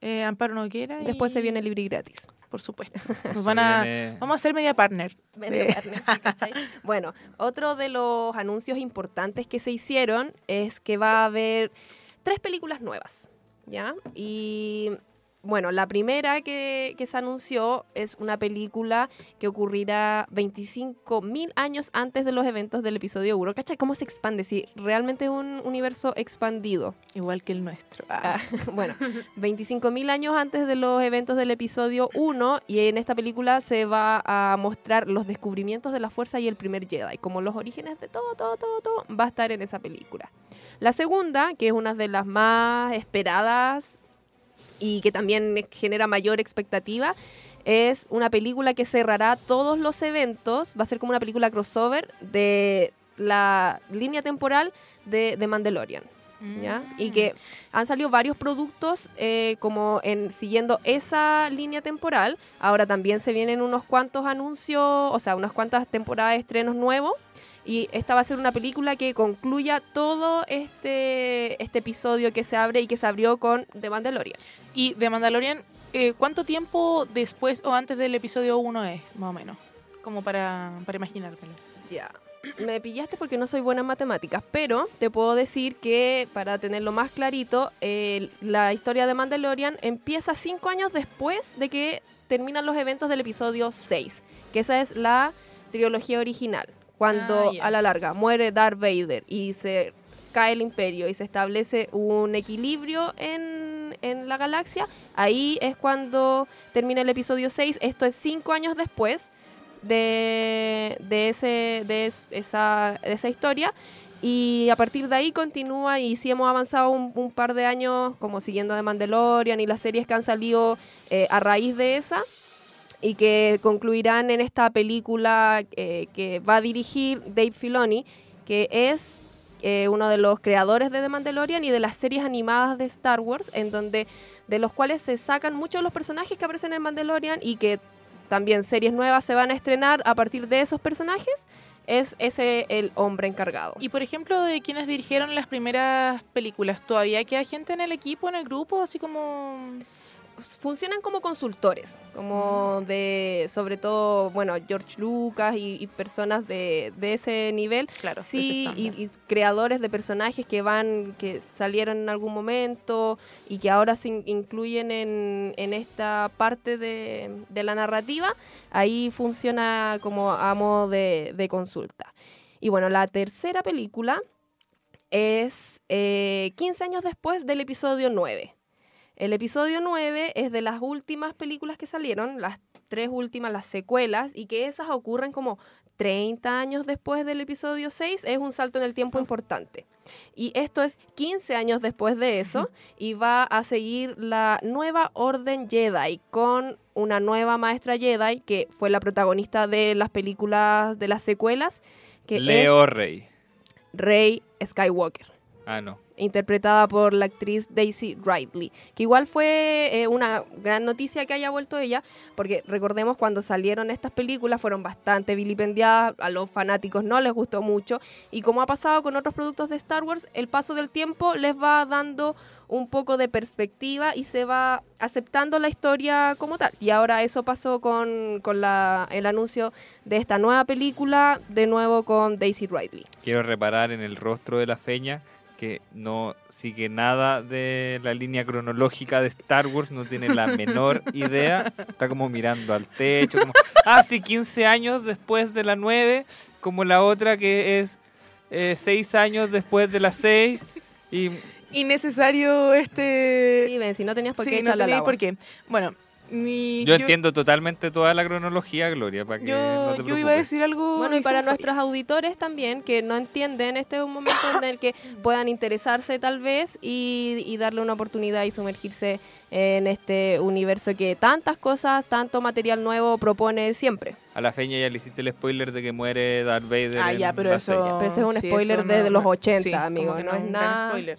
eh, Amparo Noguera. Después se viene libre y gratis. Por supuesto. Nos van a, Viene- vamos a ser media partner. Medio de- partner, ¿cachai? bueno, otro de los anuncios importantes que se hicieron es que va a haber tres películas nuevas, ¿ya? Y bueno, la primera que, que se anunció es una película que ocurrirá 25 mil años antes de los eventos del episodio 1. ¿Cachai? ¿Cómo se expande? Si realmente es un universo expandido. Igual que el nuestro. Ah, bueno, 25 mil años antes de los eventos del episodio 1 y en esta película se va a mostrar los descubrimientos de la fuerza y el primer Jedi, como los orígenes de todo, todo, todo, todo, va a estar en esa película. La segunda, que es una de las más esperadas y que también genera mayor expectativa, es una película que cerrará todos los eventos, va a ser como una película crossover de la línea temporal de, de Mandalorian. ¿Ya? Y que han salido varios productos eh, como en siguiendo esa línea temporal. Ahora también se vienen unos cuantos anuncios, o sea, unas cuantas temporadas de estrenos nuevos. Y esta va a ser una película que concluya todo este, este episodio que se abre y que se abrió con The Mandalorian. Y de Mandalorian, eh, ¿cuánto tiempo después o antes del episodio 1 es, más o menos? Como para, para imaginártelo. Ya. Me pillaste porque no soy buena en matemáticas, pero te puedo decir que, para tenerlo más clarito, eh, la historia de Mandalorian empieza cinco años después de que terminan los eventos del episodio 6, que esa es la trilogía original. Cuando Ah, a la larga muere Darth Vader y se cae el imperio y se establece un equilibrio en, en la galaxia, ahí es cuando termina el episodio 6. Esto es cinco años después de, de, ese, de es- esa, de esa historia. Y a partir de ahí continúa y sí hemos avanzado un, un par de años como siguiendo The Mandalorian y las series que han salido eh, a raíz de esa y que concluirán en esta película eh, que va a dirigir Dave Filoni, que es eh, uno de los creadores de The Mandalorian y de las series animadas de Star Wars, en donde de los cuales se sacan muchos de los personajes que aparecen en Mandalorian y que también series nuevas se van a estrenar a partir de esos personajes. Es ese el hombre encargado. Y por ejemplo, de quienes dirigieron las primeras películas, ¿todavía queda gente en el equipo, en el grupo? Así como... funcionan como consultores, como de, sobre todo, bueno, George Lucas y, y personas de, de ese nivel. Claro, Sí, y, creadores de personajes que van, que salieron en algún momento y que ahora se in- incluyen en, en esta parte de, de la narrativa, ahí funciona como a modo de, de consulta. Y bueno, la tercera película es eh, 15 años después del episodio 9. El episodio 9 es de las últimas películas que salieron, las tres últimas, las secuelas, y que esas ocurren como 30 años después del episodio 6, es un salto en el tiempo importante. Y esto es 15 años después de eso, y va a seguir la nueva Orden Jedi con una nueva maestra Jedi que fue la protagonista de las películas de las secuelas, que Leo es Rey. Rey Skywalker Ah, no. Interpretada por la actriz Daisy Ridley, que igual fue eh, una gran noticia que haya vuelto ella, porque recordemos cuando salieron estas películas fueron bastante vilipendiadas, a los fanáticos no les gustó mucho, y como ha pasado con otros productos de Star Wars, el paso del tiempo les va dando un poco de perspectiva y se va aceptando la historia como tal. Y ahora eso pasó con, con la, el anuncio de esta nueva película, de nuevo con Daisy Ridley. Quiero reparar en el rostro de la feña que no sigue nada de la línea cronológica de Star Wars, no tiene la menor idea. Está como mirando al techo, como, ah, sí, 15 años después de la 9, como la otra que es 6 años después de la 6. Y Innecesario este... Sí, ven, si no tenías por qué Sí, no echarle al tenía agua. por qué. Bueno, ni... yo entiendo totalmente toda la cronología, Gloria, para que Yo, no te yo iba a decir algo... Bueno, y para nuestros auditores también, que no entienden, este es un momento en el que puedan interesarse tal vez y, y darle una oportunidad y sumergirse en este universo que tantas cosas, tanto material nuevo propone siempre. A la feña ya le hiciste el spoiler de que muere Darth Vader. Ah, ya, pero eso... Pero ese es un sí, spoiler eso desde los 80, sí, amigo, que no es un gran nada- spoiler.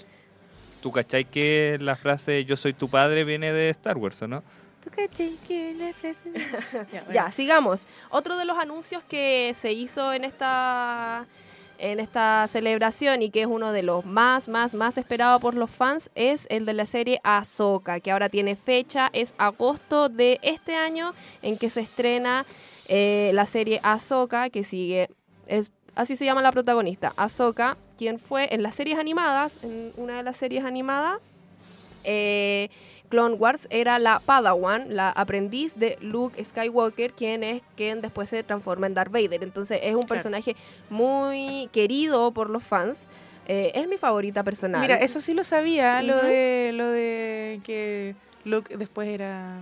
¿Tú cachai que la frase yo soy tu padre viene de Star Wars, o no? ¿Tú cachai que la frase- Ya, bueno. Ya, sigamos. Otro de los anuncios que se hizo en esta en esta celebración y que es uno de los más, más, más esperados por los fans es el de la serie Ahsoka, que ahora tiene fecha, es agosto de este año en que se estrena eh, la serie Ahsoka, que sigue, es, así se llama la protagonista, Ahsoka, quien fue en las series animadas, en una de las series animadas, eh, Clone Wars era la Padawan, la aprendiz de Luke Skywalker, quien es quien después se transforma en Darth Vader. Entonces es un Claro. personaje muy querido por los fans. Eh, es mi favorita personal. Mira, eso sí lo sabía, lo de lo de que Luke después era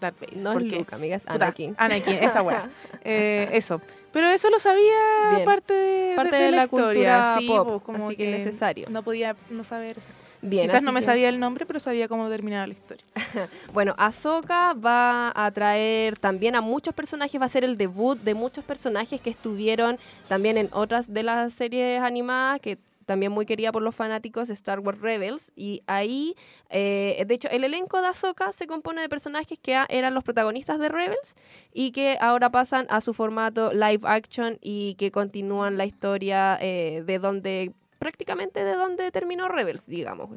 Darth Vader. no es Luke, amiga, es Puta, Anakin. Anakin, esa weá. Eh, eso. Pero eso lo sabía Bien. parte de, Parte de- la, la historia. cultura sí, pop, pues, como así que necesario. No podía no saber esas cosas. Bien, Quizás no me que- sabía el nombre, pero sabía cómo terminaba la historia. Bueno, Ahsoka va a traer también a muchos personajes, va a ser el debut de muchos personajes que estuvieron también en otras de las series animadas que también muy querida por los fanáticos de Star Wars Rebels y ahí, eh, de hecho, el elenco de Ahsoka se compone de personajes que eran los protagonistas de Rebels y que ahora pasan a su formato live action y que continúan la historia eh, de donde prácticamente de donde terminó Rebels, digamos.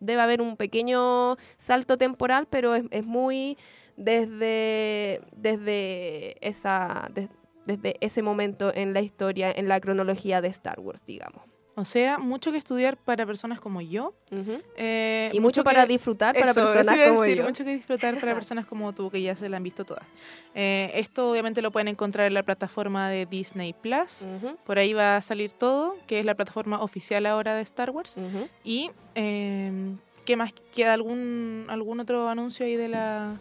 Debe haber un pequeño salto temporal, pero es, muy desde, desde, esa, des- desde ese momento en la historia, en la cronología de Star Wars, digamos. O sea, mucho que estudiar para personas como yo. Ujú. eh, Y mucho para que- disfrutar para Eso, eso personas a como decir, yo. mucho que disfrutar para personas como tú, que ya se la han visto todas. Eh, esto obviamente lo pueden encontrar en la plataforma de Disney Plus. Por ahí va a salir todo, que es la plataforma oficial ahora de Star Wars. Y, eh, ¿qué más? ¿Queda algún, algún otro anuncio ahí de la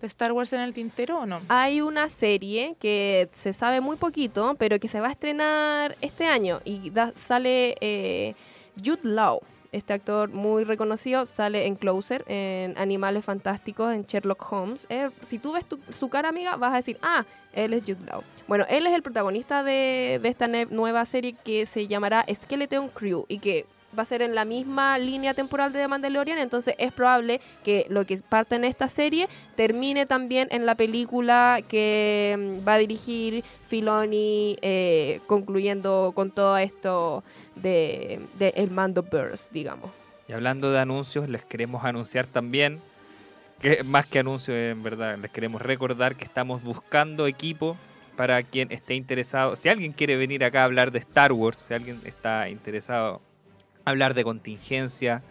de Star Wars en el tintero o no? Hay una serie que se sabe muy poquito, pero que se va a estrenar este año y da- sale eh, Jude Law. Este actor muy reconocido sale en Closer, en Animales Fantásticos, en Sherlock Holmes. Eh, si tú ves tu- su cara, amiga, vas a decir, ah, él es Jude Law. Bueno, él es el protagonista de, de esta nueva serie que se llamará Skeleton Crew y que va a ser en la misma línea temporal de The Mandalorian, entonces es probable que lo que parte en esta serie termine también en la película que mm, va a dirigir Filoni, eh, concluyendo con todo esto de, el Mando Burst, digamos. Y hablando de anuncios, les queremos anunciar también, que más que anuncios en verdad, les queremos recordar que estamos buscando equipo para quien esté interesado. Si alguien quiere venir acá a hablar de Star Wars, si alguien está interesado hablar de contingencia,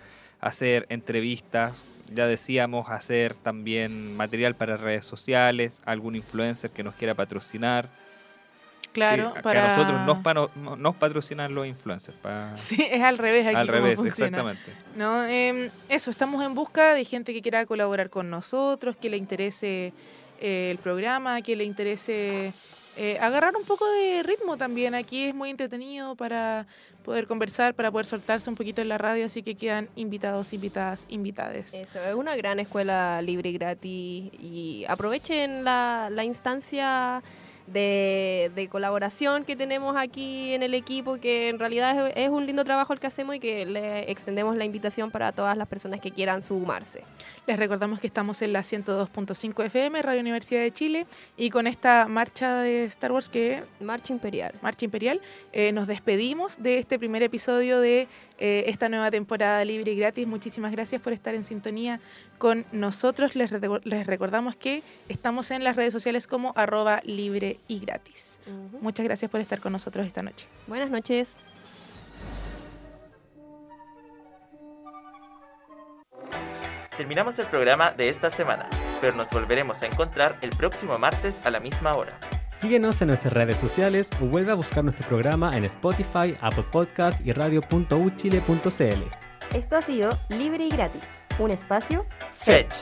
hacer entrevistas, ya decíamos, hacer también material para redes sociales, algún influencer que nos quiera patrocinar. Claro, Sí, que para... a nosotros nos, no- nos patrocinan los influencers. pa- Sí, es al revés aquí al revés, funciona. exactamente. No, Em, eso, estamos en busca de gente que quiera colaborar con nosotros, que le interese eh, el programa, que le interese eh, agarrar un poco de ritmo también. Aquí es muy entretenido para poder conversar, para poder soltarse un poquito en la radio, así que quedan invitados, invitadas, invitades. Eso, es una gran escuela libre y gratis y aprovechen la, la instancia de, de colaboración que tenemos aquí en el equipo, que en realidad es, es un lindo trabajo el que hacemos y que le extendemos la invitación para todas las personas que quieran sumarse. Les recordamos que estamos en la 102.5 FM, Radio Universidad de Chile, y con esta marcha de Star Wars que Marcha Imperial. Marcha Imperial, eh, nos despedimos de este primer episodio de eh, esta nueva temporada libre y gratis. Muchísimas gracias por estar en sintonía con nosotros. Les, re- les recordamos que estamos en las redes sociales como arroba libre y gratis. Muchas gracias por estar con nosotros esta noche. Buenas noches. Terminamos el programa de esta semana, pero nos volveremos a encontrar el próximo martes a la misma hora. Síguenos en nuestras redes sociales o vuelve a buscar nuestro programa en Spotify, Apple Podcast y radio.uchile.cl. Esto ha sido Libre y Gratis, un espacio Fetch.